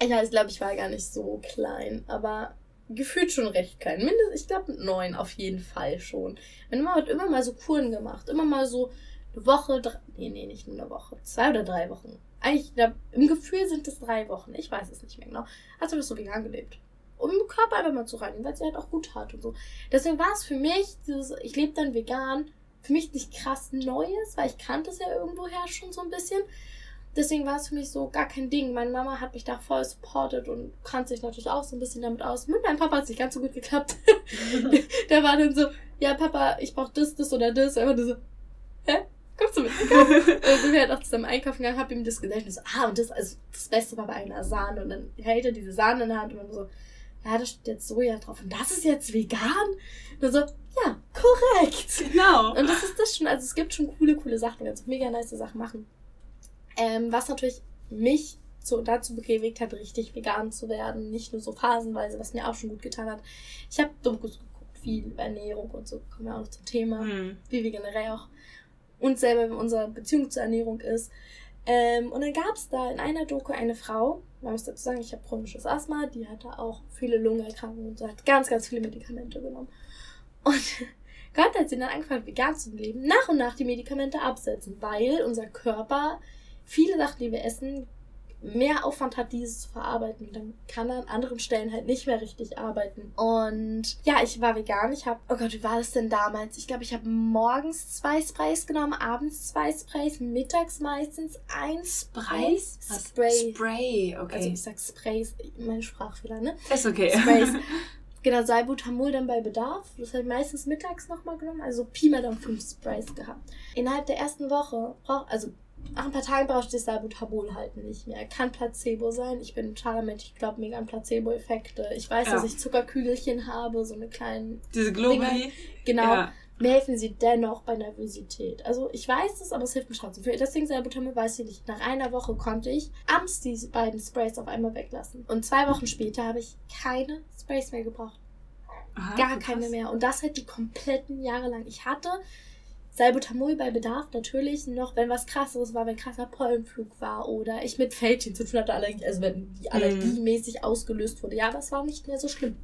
Ich weiß, glaube, ich war gar nicht so klein, aber gefühlt schon recht klein. Mindestens, ich glaube, mit neun auf jeden Fall schon. Meine Mama hat immer mal so Kuren gemacht. Immer mal so eine Woche, drei, nee, nee, nicht nur eine Woche. Zwei oder drei Wochen. Eigentlich, glaub, im Gefühl sind es drei Wochen. Ich weiß es nicht mehr genau. Hat sie das so vegan gelebt um den Körper einfach mal zu reinigen, weil sie halt auch gut hat und so. Deswegen war es für mich, dieses, ich lebe dann vegan, für mich nicht krass Neues, weil ich kannte es ja irgendwoher schon so ein bisschen. deswegen war es für mich so gar kein Ding. Meine Mama hat mich da voll supportet und kannte sich natürlich auch so ein bisschen damit aus. Mit meinem Papa hat es nicht ganz so gut geklappt. Der war dann so, ja, Papa, ich brauch das, das oder das. Er war so, hä? Kommst du mit? dann sind wir halt auch zusammen einkaufen gegangen, hab ihm das gesagt und so, ah, und das, also das Beste war bei einer Sahne. Und dann hält er diese Sahne in der Hand und dann so, ja, da steht jetzt Soja drauf und das ist jetzt vegan? Und so, ja, korrekt. Genau. Und das ist das schon, also es gibt schon coole, coole Sachen, ganz mega nice Sachen machen. Ähm, was natürlich mich so dazu bewegt hat, richtig vegan zu werden, nicht nur so phasenweise, was mir auch schon gut getan hat. Ich habe Dokus geguckt, viel Ernährung und so, kommen wir auch noch zum Thema, mhm. wie wir generell auch uns selber unsere Beziehung zur Ernährung ist. Ähm, und dann gab es da in einer Doku eine Frau, man muss dazu sagen, ich habe chronisches Asthma, die hatte auch viele Lungenerkrankungen und hat ganz, ganz viele Medikamente genommen. Und Gott hat sie dann angefangen, vegan zu leben, nach und nach die Medikamente absetzen, weil unser Körper viele Sachen, die wir essen, mehr Aufwand hat, dieses zu verarbeiten. Dann kann er an anderen Stellen halt nicht mehr richtig arbeiten. Und ja, ich war vegan. Ich habe, oh Gott, wie war das denn damals? Ich glaube, ich habe morgens zwei Sprays genommen, abends zwei Sprays, mittags meistens ein Spray. Was? Spray. Spray, okay. Also ich sag Sprays, mein Sprachfehler, ne? Ist okay. Sprays. Genau, Salbutamol dann bei Bedarf. Das habe ich meistens mittags nochmal genommen. Also Pi mal dann fünf Sprays gehabt. Innerhalb der ersten Woche braucht, also nach ein paar Tagen brauchst du das Salbutamol halt nicht mehr. Kann Placebo sein. Ich bin ein totaler Mensch. Ich glaube mega an Placebo-Effekte. Ich weiß, ja. dass ich Zuckerkügelchen habe, so eine kleine. Diese Globuli. Genau. Ja. Mir helfen sie dennoch bei Nervosität. Also ich weiß es, aber es hilft mir trotzdem. Für deswegen Salbutamol weiß ich nicht. Nach einer Woche konnte ich abends diese beiden Sprays auf einmal weglassen. Und zwei Wochen später habe ich keine Sprays mehr gebraucht. Aha, Gar keine mehr. Und das halt die kompletten Jahre lang. Ich hatte Salbutamol bei Bedarf natürlich noch, wenn was krasseres war, wenn krasser Pollenflug war oder ich mit Fältchen zu tun hatte, Allergie, also wenn die allergiemäßig mhm. ausgelöst wurde. Ja, aber es war nicht mehr so schlimm.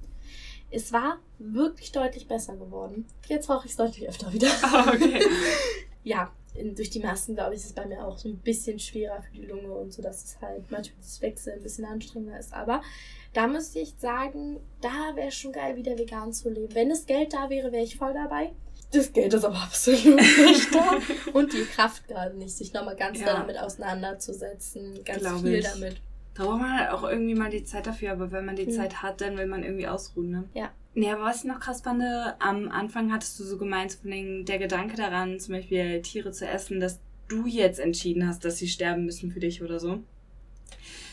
Es war wirklich deutlich besser geworden. Jetzt brauche ich es deutlich öfter wieder. Oh, okay. ja, in, durch die Masken, glaube ich, ist es bei mir auch so ein bisschen schwerer für die Lunge und so, dass es halt manchmal das Wechsel ein bisschen anstrengender ist. Aber da müsste ich sagen, da wäre es schon geil, wieder vegan zu leben. Wenn das Geld da wäre, wäre ich voll dabei. Das Geld ist aber absolut nicht da. Und die Kraft gerade nicht, sich nochmal ganz ja. damit auseinanderzusetzen. Ganz Glaub viel ich. damit. Da braucht man halt auch irgendwie mal die Zeit dafür, aber wenn man die hm. Zeit hat, dann will man irgendwie ausruhen, ne? Ja. Nee, aber was ich noch krass fand, am Anfang hattest du so gemeint, von den, der Gedanke daran, zum Beispiel Tiere zu essen, dass du jetzt entschieden hast, dass sie sterben müssen für dich oder so.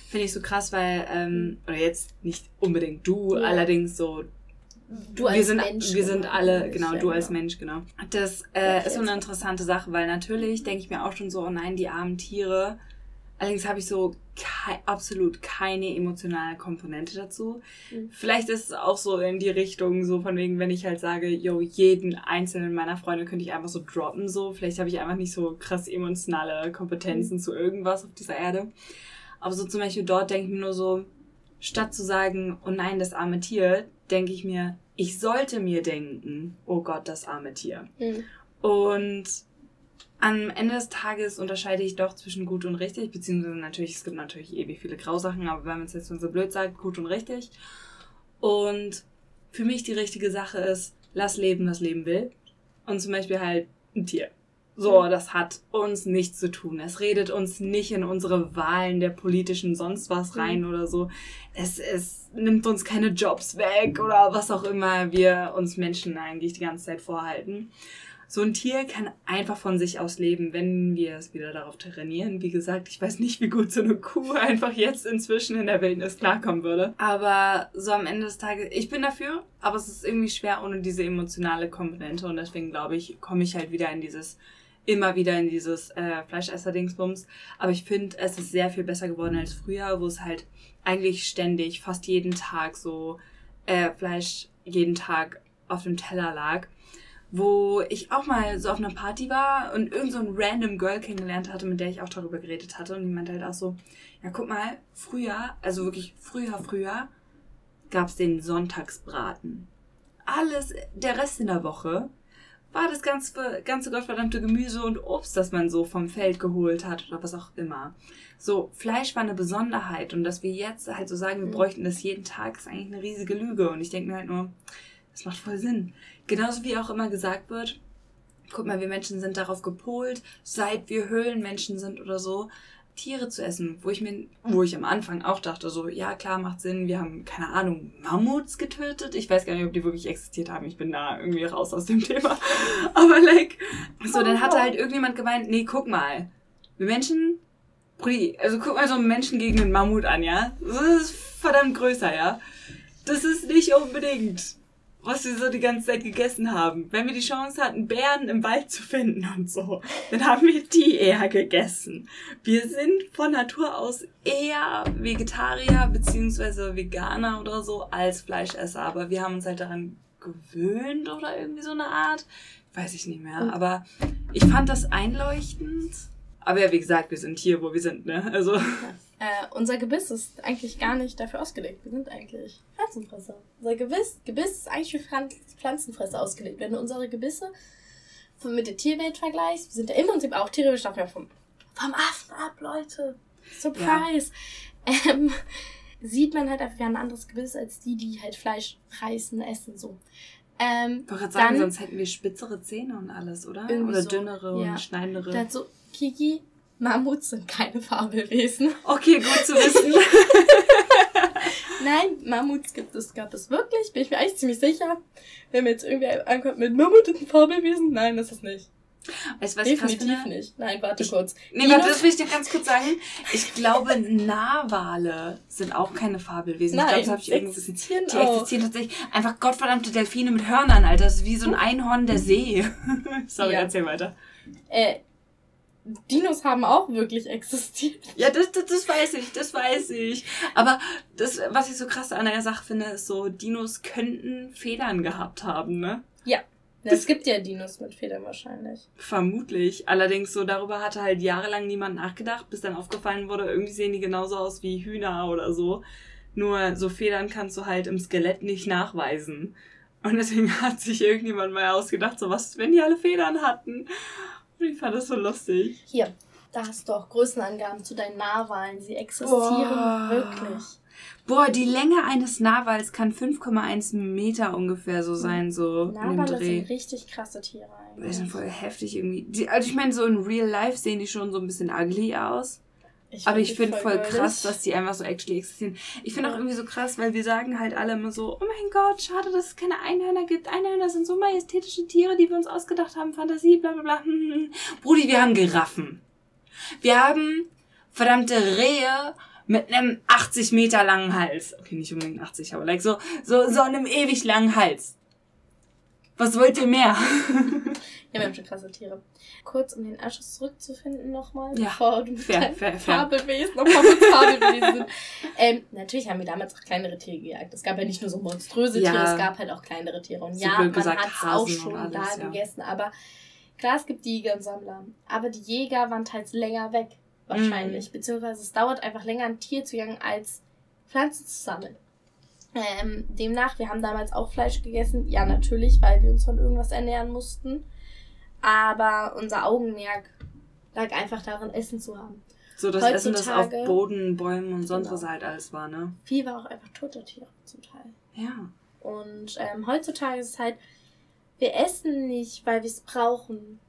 Finde ich so krass, weil, ähm, oder jetzt nicht unbedingt du, ja. allerdings so Du als wir sind, Mensch. Wir sind alle, genau, du als Mensch, genau. Das äh, ist so eine interessante Sache, weil natürlich denke ich mir auch schon so, oh nein, die armen Tiere. Allerdings habe ich so kei absolut keine emotionale Komponente dazu. Mhm. Vielleicht ist es auch so in die Richtung, so von wegen, wenn ich halt sage, yo, jeden einzelnen meiner Freunde könnte ich einfach so droppen, so. Vielleicht habe ich einfach nicht so krass emotionale Kompetenzen mhm. zu irgendwas auf dieser Erde. Aber so zum Beispiel dort denke ich mir nur so, statt zu sagen, oh nein, das arme Tier, denke ich mir, ich sollte mir denken, oh Gott, das arme Tier. Mhm. Und am Ende des Tages unterscheide ich doch zwischen gut und richtig, beziehungsweise natürlich, es gibt natürlich ewig viele Grausachen, aber wenn man es jetzt so blöd sagt, gut und richtig. Und für mich die richtige Sache ist, lass leben, was leben will. Und zum Beispiel halt ein Tier. So, das hat uns nichts zu tun. Es redet uns nicht in unsere Wahlen der politischen sonst was mhm. rein mhm. oder so. Es, es nimmt uns keine Jobs weg oder was auch immer wir uns Menschen eigentlich die ganze Zeit vorhalten. So ein Tier kann einfach von sich aus leben, wenn wir es wieder darauf trainieren. Wie gesagt, ich weiß nicht, wie gut so eine Kuh einfach jetzt inzwischen in der Wildnis klarkommen würde. Aber so am Ende des Tages, ich bin dafür, aber es ist irgendwie schwer ohne diese emotionale Komponente und deswegen glaube ich, komme ich halt wieder in dieses immer wieder in dieses äh, Fleischesser-Dingsbums. Aber ich finde, es ist sehr viel besser geworden als früher, wo es halt eigentlich ständig, fast jeden Tag so äh, Fleisch jeden Tag auf dem Teller lag. Wo ich auch mal so auf einer Party war und irgend so ein random Girl kennengelernt hatte, mit der ich auch darüber geredet hatte. Und die meinte halt auch so, ja guck mal, früher, also wirklich früher, früher, gab's den Sonntagsbraten. Alles, der Rest in der Woche war das ganze, ganze gottverdammte Gemüse und Obst, das man so vom Feld geholt hat oder was auch immer. So, Fleisch war eine Besonderheit und dass wir jetzt halt so sagen, wir mhm. bräuchten das jeden Tag, ist eigentlich eine riesige Lüge und ich denke mir halt nur, das macht voll Sinn. Genauso wie auch immer gesagt wird, guck mal, wir Menschen sind darauf gepolt, seit wir Höhlenmenschen sind oder so, Tiere zu essen, wo ich mir, wo ich am Anfang auch dachte, so, ja klar, macht Sinn, wir haben, keine Ahnung, Mammuts getötet. Ich weiß gar nicht, ob die wirklich existiert haben. Ich bin da irgendwie raus aus dem Thema. Aber like, so, dann hatte halt irgendjemand gemeint, nee, guck mal, wir Menschen, also guck mal so einen Menschen gegen einen Mammut an, ja? Das ist verdammt größer, ja? Das ist nicht unbedingt was wir so die ganze Zeit gegessen haben. Wenn wir die Chance hatten, Bären im Wald zu finden und so, dann haben wir die eher gegessen. Wir sind von Natur aus eher Vegetarier beziehungsweise Veganer oder so als Fleischesser, aber wir haben uns halt daran gewöhnt oder irgendwie so eine Art. Weiß ich nicht mehr. Aber ich fand das einleuchtend. Aber ja, wie gesagt, wir sind hier, wo wir sind, ne? Also. Ja. Äh, unser Gebiss ist eigentlich gar nicht dafür ausgelegt. Wir sind eigentlich Pflanzenfresser. Unser Gebiss, Gebiss ist eigentlich für Pflanzenfresser ausgelegt. Wenn du unsere Gebisse mit der Tierwelt vergleichst, wir sind ja im Prinzip auch Tiere, wir stammen ja vom, vom Affen ab, Leute. Surprise! Ja. Ähm, sieht man halt einfach, wir haben ein anderes Gebiss als die, die halt Fleisch reißen, essen, so. Ähm, ich wollte gerade sagen, sonst hätten wir spitzere Zähne und alles, oder? Oder so. dünnere ja. und schneidendere. Dann so, Kiki, Mammuts sind keine Fabelwesen. Okay, gut zu wissen. Nein, Mammuts gibt es, gab es wirklich, bin ich mir eigentlich ziemlich sicher. Wenn mir jetzt irgendwie ankommt mit Mammut ist ein Fabelwesen, nein, das ist nicht. Weißt was Definitiv ich nicht. Nein, warte ich, kurz. Nee, warte, das will ich dir ganz kurz sagen. Ich glaube, Narwale sind auch keine Fabelwesen. Nein, ich glaube, das habe ich irgendwie existieren Die existieren tatsächlich. Einfach gottverdammte Delfine mit Hörnern, Alter. Das ist wie so ein Einhorn der See. Sorry, ja. erzähl weiter. Äh, Dinos haben auch wirklich existiert. Ja, das, das, das weiß ich, das weiß ich. Aber das, was ich so krass an der Sache finde, ist so, Dinos könnten Federn gehabt haben, ne? Ja. Es gibt ja Dinos mit Federn wahrscheinlich. Vermutlich. Allerdings so darüber hatte halt jahrelang niemand nachgedacht, bis dann aufgefallen wurde, irgendwie sehen die genauso aus wie Hühner oder so. Nur so Federn kannst du halt im Skelett nicht nachweisen. Und deswegen hat sich irgendjemand mal ausgedacht, so was, wenn die alle Federn hatten. Ich fand das so lustig. Hier, da hast du auch Größenangaben zu deinen Narwalen. Sie existieren Boah. wirklich. Boah, die Länge eines Narwals kann 5,1 Meter ungefähr so sein, so Narwale sind richtig krasse Tiere eigentlich. Die sind voll heftig irgendwie. Die, also ich meine, so in Real Life sehen die schon so ein bisschen ugly aus. Ich aber ich finde voll, voll krass, dass die einfach so actually existieren. Ich finde ja. auch irgendwie so krass, weil wir sagen halt alle immer so, oh mein Gott, schade, dass es keine Einhörner gibt. Einhörner sind so majestätische Tiere, die wir uns ausgedacht haben, Fantasie, bla bla bla. Brudi, wir haben Giraffen. Wir haben verdammte Rehe mit einem 80 Meter langen Hals. Okay, nicht unbedingt 80, aber like so, so, so einem ewig langen Hals. Was wollt ihr mehr? Ja, wir haben schon krasse Tiere. Kurz, um den Anschluss zurückzufinden nochmal, ja, bevor du mit fair, fair, Fabelwesen nochmal mit Fabelwesen sind. Ähm, natürlich haben wir damals auch kleinere Tiere gejagt. Es gab ja nicht nur so monströse ja. Tiere, es gab halt auch kleinere Tiere. Und so ja, man hat es auch schon alles, da ja. gegessen. Aber klar, es gibt Jäger und Sammler. Aber die Jäger waren teils länger weg, wahrscheinlich. Mhm. Beziehungsweise es dauert einfach länger, ein Tier zu jagen, als Pflanzen zu sammeln. Ähm, demnach, wir haben damals auch Fleisch gegessen. Ja, natürlich, weil wir uns von irgendwas ernähren mussten aber unser Augenmerk lag einfach darin, Essen zu haben. So das Heutzutage, Essen, das auf Boden, Bäumen und sonst genau. was halt alles war, ne? Viel war auch einfach tote Tiere zum Teil. Ja. Und ähm, heutzutage ist es halt, wir essen nicht, weil wir es brauchen,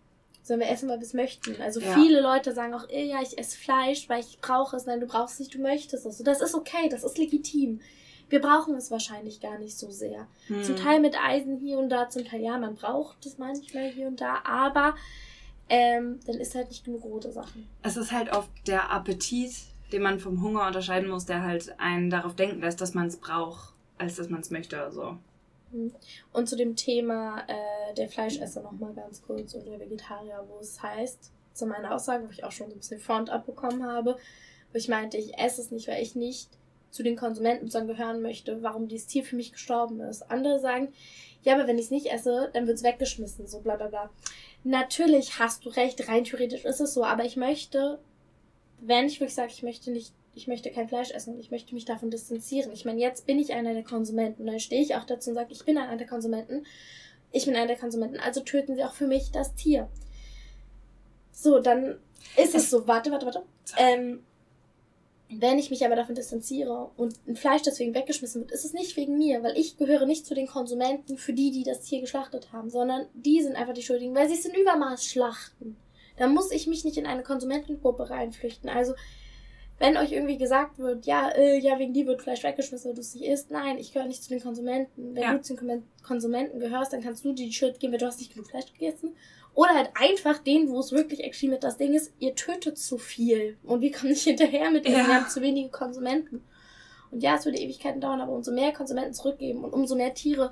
sondern wir essen, weil wir es möchten. Also ja. viele Leute sagen auch, ja, ich esse Fleisch, weil ich brauche es. Nein, du brauchst es nicht, du möchtest es. Und das ist okay, das ist legitim. Wir brauchen es wahrscheinlich gar nicht so sehr. Hm. Zum Teil mit Eisen hier und da, zum Teil ja, man braucht es manchmal hier und da, aber ähm, dann ist halt nicht genug rote Sachen. Es ist halt oft der Appetit, den man vom Hunger unterscheiden muss, der halt einen darauf denken lässt, dass man es braucht, als dass man es möchte. So. Hm. Und zu dem Thema äh, der Fleischesser nochmal ganz kurz und der Vegetarier, wo es heißt, zu meiner Aussage, wo ich auch schon so ein bisschen Front abbekommen habe, wo ich meinte, ich esse es nicht, weil ich nicht zu den Konsumenten sozusagen gehören möchte, warum dieses Tier für mich gestorben ist. Andere sagen, ja, aber wenn ich es nicht esse, dann wird es weggeschmissen, so bla bla bla. Natürlich hast du recht, rein theoretisch ist es so, aber ich möchte, wenn ich wirklich sage, ich möchte nicht, ich möchte kein Fleisch essen, ich möchte mich davon distanzieren. Ich meine, jetzt bin ich einer der Konsumenten, dann stehe ich auch dazu und sage, ich bin einer der Konsumenten, ich bin einer der Konsumenten, also töten sie auch für mich das Tier. So, dann ist es so, warte, warte, warte. Ähm, wenn ich mich aber davon distanziere und ein Fleisch deswegen weggeschmissen wird, ist es nicht wegen mir, weil ich gehöre nicht zu den Konsumenten für die, die das Tier geschlachtet haben, sondern die sind einfach die Schuldigen, weil sie es in Übermaß schlachten. dann muss ich mich nicht in eine Konsumentengruppe reinflüchten. Also, wenn euch irgendwie gesagt wird, ja, äh, ja, wegen dir wird Fleisch weggeschmissen, weil du es nicht isst, nein, ich gehöre nicht zu den Konsumenten. Wenn Ja. du zu den Konsumenten gehörst, dann kannst du die Schritt gehen, weil du hast nicht genug Fleisch gegessen. Oder halt einfach den, wo es wirklich extrem mit das Ding ist, ihr tötet zu viel und wir kommen nicht hinterher mit Ja. wir haben zu wenige Konsumenten. Und ja, es würde Ewigkeiten dauern, aber umso mehr Konsumenten zurückgeben und umso mehr Tiere,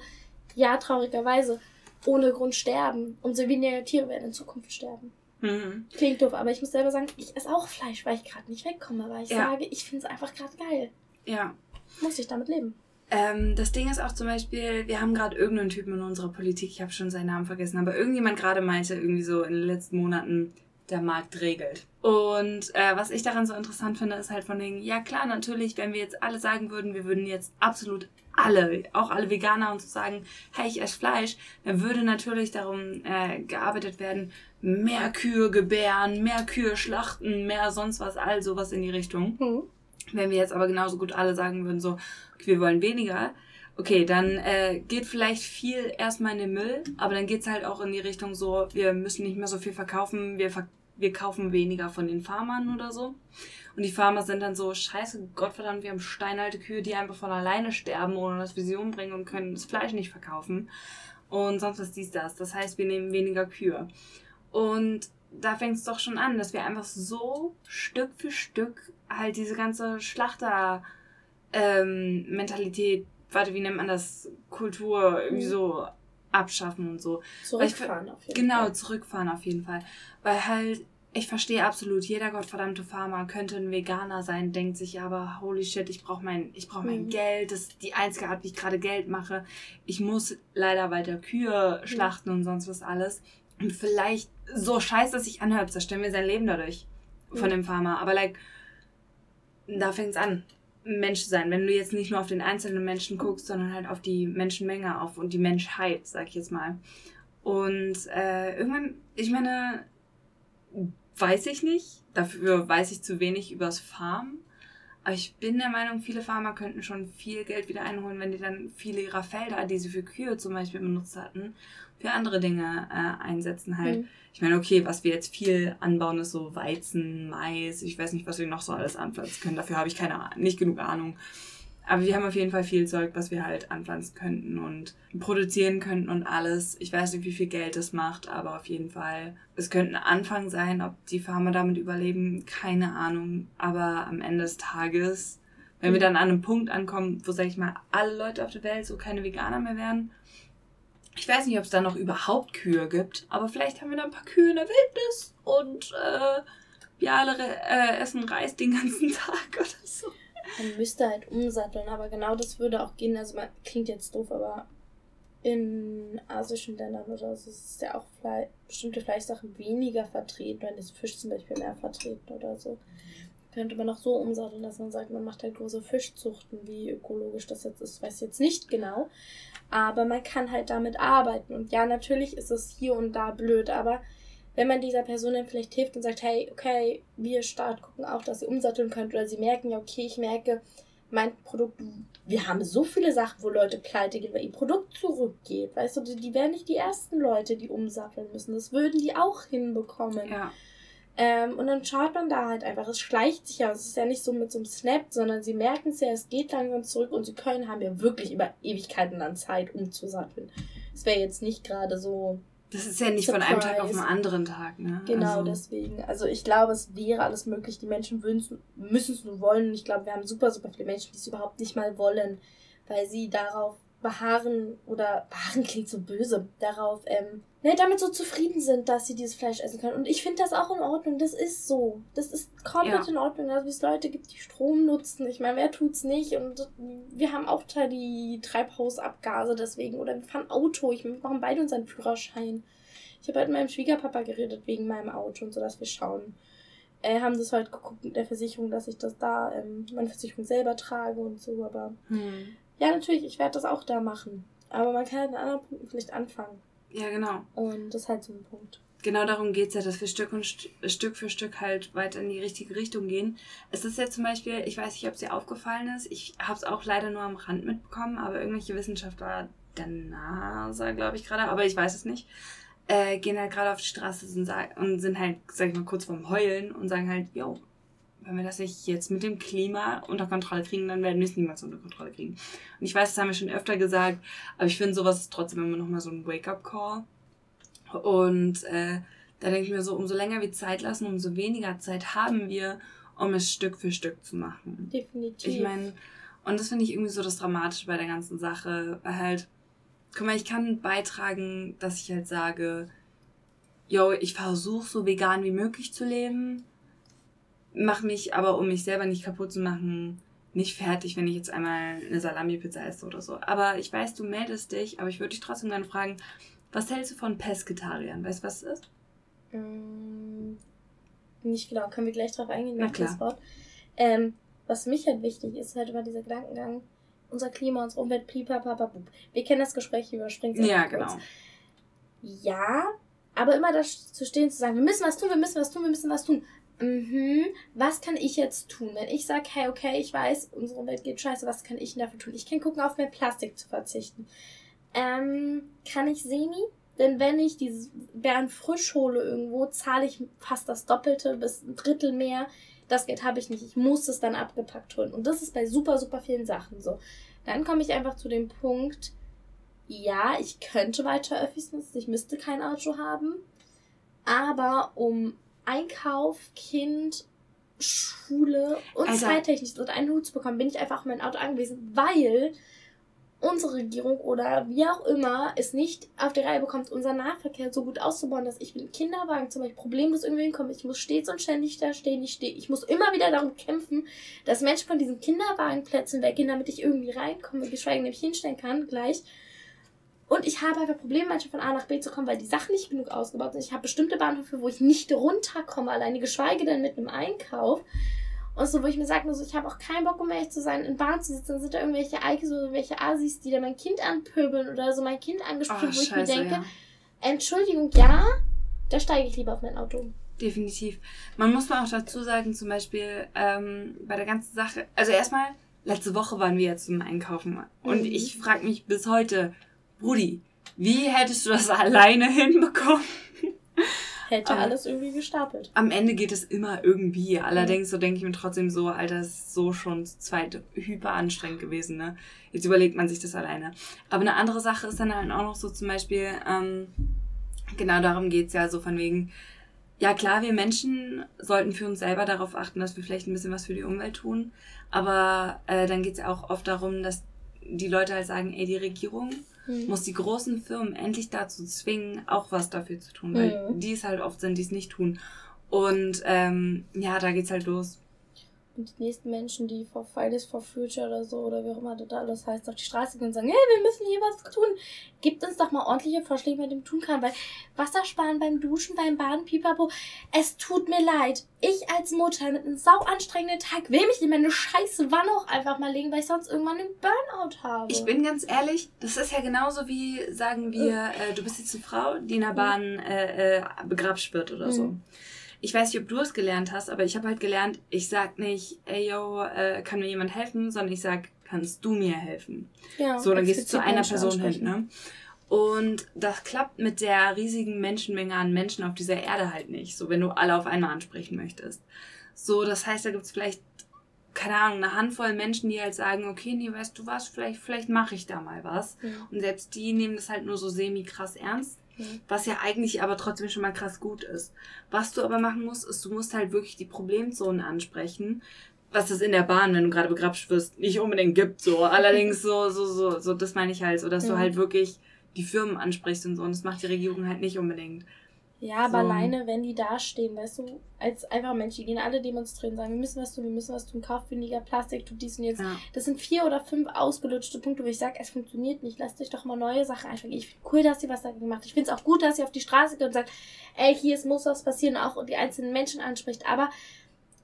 ja, traurigerweise, ohne Grund sterben, umso weniger Tiere werden in Zukunft sterben. Mhm. Klingt doof, aber ich muss selber sagen, ich esse auch Fleisch, weil ich gerade nicht wegkomme, weil ich Ja. sage, ich finde es einfach gerade geil. Ja. Muss ich damit leben. Ähm, das Ding ist auch zum Beispiel, wir haben gerade irgendeinen Typen in unserer Politik, ich habe schon seinen Namen vergessen, aber irgendjemand gerade meinte irgendwie so in den letzten Monaten, der Markt regelt. Und äh, was ich daran so interessant finde, ist halt von den, ja klar, natürlich, wenn wir jetzt alle sagen würden, wir würden jetzt absolut alle, auch alle Veganer und so sagen, hey, ich esse Fleisch, dann würde natürlich darum äh, gearbeitet werden, mehr Kühe gebären, mehr Kühe schlachten, mehr sonst was, all sowas in die Richtung. Hm. Wenn wir jetzt aber genauso gut alle sagen würden, so, okay, wir wollen weniger, okay, dann äh, geht vielleicht viel erstmal in den Müll, aber dann geht's halt auch in die Richtung so, wir müssen nicht mehr so viel verkaufen, wir, ver wir kaufen weniger von den Farmern oder so. Und die Farmer sind dann so, scheiße, Gottverdammt, wir haben steinalte Kühe, die einfach von alleine sterben, ohne dass wir sie umbringen und können das Fleisch nicht verkaufen. Und sonst was dies, das. Das heißt, wir nehmen weniger Kühe. Und da fängt es doch schon an, dass wir einfach so Stück für Stück halt diese ganze Schlachter-Mentalität, warte, wie nennt man das, Kultur irgendwie Mhm. so abschaffen und so. Weil ich Zurückfahren auf jeden Genau, Fall. zurückfahren auf jeden Fall. Weil halt, ich verstehe absolut, jeder gottverdammte Farmer könnte ein Veganer sein, denkt sich aber, holy shit, ich brauche mein, ich brauch mein Mhm. Geld, das ist die einzige Art, wie ich gerade Geld mache. Ich muss leider weiter Kühe schlachten und sonst was alles. Und vielleicht, so scheiße es sich anhört, zerstören wir sein Leben dadurch von Mhm. dem Farmer. Aber like, da fängt's an. Mensch sein, wenn du jetzt nicht nur auf den einzelnen Menschen guckst, sondern halt auf die Menschenmenge auf und die Menschheit, sag ich jetzt mal. Und äh, irgendwann, ich meine, weiß ich nicht, dafür weiß ich zu wenig übers Farmen. Aber ich bin der Meinung, viele Farmer könnten schon viel Geld wieder einholen, wenn die dann viele ihrer Felder, die sie für Kühe zum Beispiel benutzt hatten, für andere Dinge äh, einsetzen halt. Mhm. Ich meine, okay, was wir jetzt viel anbauen, ist so Weizen, Mais, ich weiß nicht, was wir noch so alles anpflanzen können. Dafür habe ich keine Ahnung, nicht genug Ahnung. Aber wir haben auf jeden Fall viel Zeug, was wir halt anpflanzen könnten und produzieren könnten und alles. Ich weiß nicht, wie viel Geld das macht, aber auf jeden Fall. Es könnte ein Anfang sein, ob die Farmer damit überleben, keine Ahnung. Aber am Ende des Tages, wenn wir dann an einem Punkt ankommen, wo, sag ich mal, alle Leute auf der Welt so keine Veganer mehr werden, ich weiß nicht, ob es da noch überhaupt Kühe gibt, aber vielleicht haben wir da ein paar Kühe in der Wildnis und äh, wir alle äh, essen Reis den ganzen Tag oder so. Man müsste halt umsatteln, aber genau das würde auch gehen. Also man klingt jetzt doof, aber in asischen Ländern oder so ist ja auch Fle bestimmte Fleischsachen weniger vertreten, wenn das Fisch zum Beispiel mehr vertreten oder so. Könnte man auch so umsatteln, dass man sagt, man macht halt große Fischzuchten, wie ökologisch das jetzt ist, weiß ich jetzt nicht genau. Aber man kann halt damit arbeiten. Und ja, natürlich ist es hier und da blöd, aber wenn man dieser Person dann vielleicht hilft und sagt, hey, okay, wir Staat gucken auch, dass ihr umsatteln könnt, oder sie merken ja, okay, ich merke, mein Produkt, wir haben so viele Sachen, wo Leute pleite gehen, weil ihr Produkt zurückgeht. Weißt du, die, die wären nicht die ersten Leute, die umsatteln müssen. Das würden die auch hinbekommen. Ja, Ähm, und dann schaut man da halt einfach. Es schleicht sich ja. Es ist ja nicht so mit so einem Snap, sondern sie merken es ja, es geht langsam zurück und sie können, haben ja wirklich über Ewigkeiten an Zeit umzusatteln. Es wäre jetzt nicht gerade so das ist ja nicht von einem Tag auf den Surprise. anderen Tag, ne? Genau, also, deswegen. Also ich glaube, es wäre alles möglich. Die Menschen müssen es nur wollen. Und ich glaube, wir haben super, super viele Menschen, die es überhaupt nicht mal wollen, weil sie darauf beharren oder beharren klingt so böse, darauf, ähm, ne, damit so zufrieden sind, dass sie dieses Fleisch essen können. Und ich finde das auch in Ordnung. Das ist so. Das ist komplett Ja. in Ordnung. Also wie es Leute gibt, die Strom nutzen. Ich meine, wer tut's nicht? Und wir haben auch da die Treibhausabgase deswegen. Oder wir fahren Auto. Ich meine, wir machen beide unseren Führerschein. Ich habe halt mit meinem Schwiegerpapa geredet wegen meinem Auto und so, dass wir schauen. Äh, haben das heute geguckt mit der Versicherung, dass ich das da, ähm, meine Versicherung selber trage und so, aber Hm. ja, natürlich, ich werde das auch da machen. Aber man kann halt an anderen Punkten vielleicht anfangen. Ja, genau. Und das ist halt so ein Punkt. Genau darum geht's ja, dass wir Stück, und St Stück für Stück halt weiter in die richtige Richtung gehen. Es ist ja zum Beispiel, ich weiß nicht, ob es dir aufgefallen ist, ich habe es auch leider nur am Rand mitbekommen, aber irgendwelche Wissenschaftler der NASA, glaube ich gerade, aber ich weiß es nicht, äh, gehen halt gerade auf die Straße und, und sind halt, sag ich mal, kurz vorm Heulen und sagen halt, yo, wenn wir das nicht jetzt mit dem Klima unter Kontrolle kriegen, dann werden wir es niemals unter Kontrolle kriegen. Und ich weiß, das haben wir schon öfter gesagt, aber ich finde, sowas ist trotzdem immer noch mal so ein Wake-up-Call. Und äh, da denke ich mir so, umso länger wir Zeit lassen, umso weniger Zeit haben wir, um es Stück für Stück zu machen. Definitiv. Ich meine, und das finde ich irgendwie so das Dramatische bei der ganzen Sache, weil halt, guck mal, ich kann beitragen, dass ich halt sage, yo, ich versuche so vegan wie möglich zu leben, mach mich aber, um mich selber nicht kaputt zu machen, nicht fertig, wenn ich jetzt einmal eine Salami-Pizza esse oder so. Aber ich weiß, du meldest dich, aber ich würde dich trotzdem gerne fragen, was hältst du von Pesketariern? Weißt du, was es ist? Mm, nicht genau, können wir gleich drauf eingehen, Na klar. Das Wort. Ähm, was mich halt wichtig ist, halt immer dieser Gedankengang, unser Klima, unsere Umwelt, plipapapapub. Wir kennen das Gespräch überspringt Ja, genau. Ja, aber immer da zu stehen, zu sagen, wir müssen was tun, wir müssen was tun, wir müssen was tun mhm, was kann ich jetzt tun? Wenn ich sage, hey, okay, ich weiß, unsere Welt geht scheiße, was kann ich denn dafür tun? Ich kann gucken, auf mehr Plastik zu verzichten. Ähm, kann ich semi? Denn wenn ich diese Bären frisch hole irgendwo, zahle ich fast das Doppelte bis ein Drittel mehr. Das Geld habe ich nicht. Ich muss es dann abgepackt holen. Und das ist bei super, super vielen Sachen so. Dann komme ich einfach zu dem Punkt, ja, ich könnte weiter Öffis nutzen, ich müsste kein Auto haben. Aber um Einkauf, Kind, Schule und Alter. zeittechnisch unter einen Hut zu bekommen, bin ich einfach auf mein Auto angewiesen, weil unsere Regierung oder wie auch immer es nicht auf die Reihe bekommt, unseren Nahverkehr so gut auszubauen, dass ich mit dem Kinderwagen zum Beispiel problemlos irgendwie hinkomme. Ich muss stets und ständig da stehen. Ich, stehe, ich muss immer wieder darum kämpfen, dass Menschen von diesen Kinderwagenplätzen weggehen, damit ich irgendwie reinkomme, geschweige denn mich hinstellen kann gleich. Und ich habe einfach Probleme, manchmal von A nach B zu kommen, weil die Sachen nicht genug ausgebaut sind. Ich habe bestimmte Bahnhöfe, wo ich nicht runterkomme, alleine geschweige denn mit einem Einkauf. Und so, wo ich mir sage, so, ich habe auch keinen Bock, um ehrlich zu sein, in Bahn zu sitzen. Dann sind da irgendwelche Eikes oder irgendwelche Asis, die da mein Kind anpöbeln oder so mein Kind angesprochen, oh, wo ich mir denke, ja. Entschuldigung, ja, da steige ich lieber auf mein Auto Definitiv. Man muss mal auch dazu sagen, zum Beispiel ähm, bei der ganzen Sache, also erstmal, letzte Woche waren wir ja zum Einkaufen und mhm. ich frage mich bis heute, Brudi, wie hättest du das alleine hinbekommen? Hätte Aber alles irgendwie gestapelt. Am Ende geht es immer irgendwie. Allerdings, so denke ich mir trotzdem so, Alter, das ist so schon zweit hyper anstrengend gewesen, ne? Jetzt überlegt man sich das alleine. Aber eine andere Sache ist dann halt auch noch so zum Beispiel, ähm, genau darum geht's ja, so von wegen, ja klar, wir Menschen sollten für uns selber darauf achten, dass wir vielleicht ein bisschen was für die Umwelt tun. Aber äh, dann geht's ja auch oft darum, dass die Leute halt sagen, ey, die Regierung mhm. muss die großen Firmen endlich dazu zwingen, auch was dafür zu tun, weil mhm. die es halt oft sind, die es nicht tun. Und ähm, ja, da geht's halt los. Die nächsten Menschen, die for Fridays for Future oder so oder wie auch immer das alles heißt, auf die Straße gehen und sagen, hey, wir müssen hier was tun. Gibt uns doch mal ordentliche Vorschläge, wie man dem tun kann. Weil Wasser sparen beim Duschen, beim Baden, pipapo. Es tut mir leid. Ich als Mutter mit einem sau anstrengenden Tag will mich in meine scheiße Wanne auch einfach mal legen, weil ich sonst irgendwann einen Burnout habe. Ich bin ganz ehrlich, das ist ja genauso wie, sagen wir, äh, du bist jetzt eine Frau, die in der Bahn äh, äh, begrapscht wird oder mhm. so ich weiß nicht, ob du es gelernt hast, aber ich habe halt gelernt, ich sag nicht, ey yo, äh, kann mir jemand helfen, sondern ich sag, kannst du mir helfen? Ja, so, dann gehst du zu einer Person hin, ne? Und das klappt mit der riesigen Menschenmenge an Menschen auf dieser Erde halt nicht, so wenn du alle auf einmal ansprechen möchtest. So, das heißt, da gibt's vielleicht, keine Ahnung, eine Handvoll Menschen, die halt sagen, okay, nee, weißt du was, vielleicht, vielleicht mache ich da mal was. Ja. Und selbst die nehmen das halt nur so semi krass ernst was ja eigentlich aber trotzdem schon mal krass gut ist. Was du aber machen musst, ist, du musst halt wirklich die Problemzonen ansprechen. Was es in der Bahn, wenn du gerade begrapscht wirst, nicht unbedingt gibt, so. Allerdings so, so, so, so, das meine ich halt, so, dass ja. du halt wirklich die Firmen ansprichst und so. Und das macht die Regierung halt nicht unbedingt. Ja, aber so. alleine, wenn die da stehen, weißt du, als einfach Mensch, die gehen alle demonstrieren, sagen, wir müssen was tun, wir müssen was tun, kauft weniger Plastik, tut dies und jetzt. Ja. Das sind vier oder fünf ausgelutschte Punkte, wo ich sage, es funktioniert nicht, lasst euch doch mal neue Sachen einschränken. Ich finde cool, dass ihr was dagegen macht. Ich finde es auch gut, dass ihr auf die Straße geht und sagt, ey, hier es muss was passieren, auch die einzelnen Menschen anspricht. Aber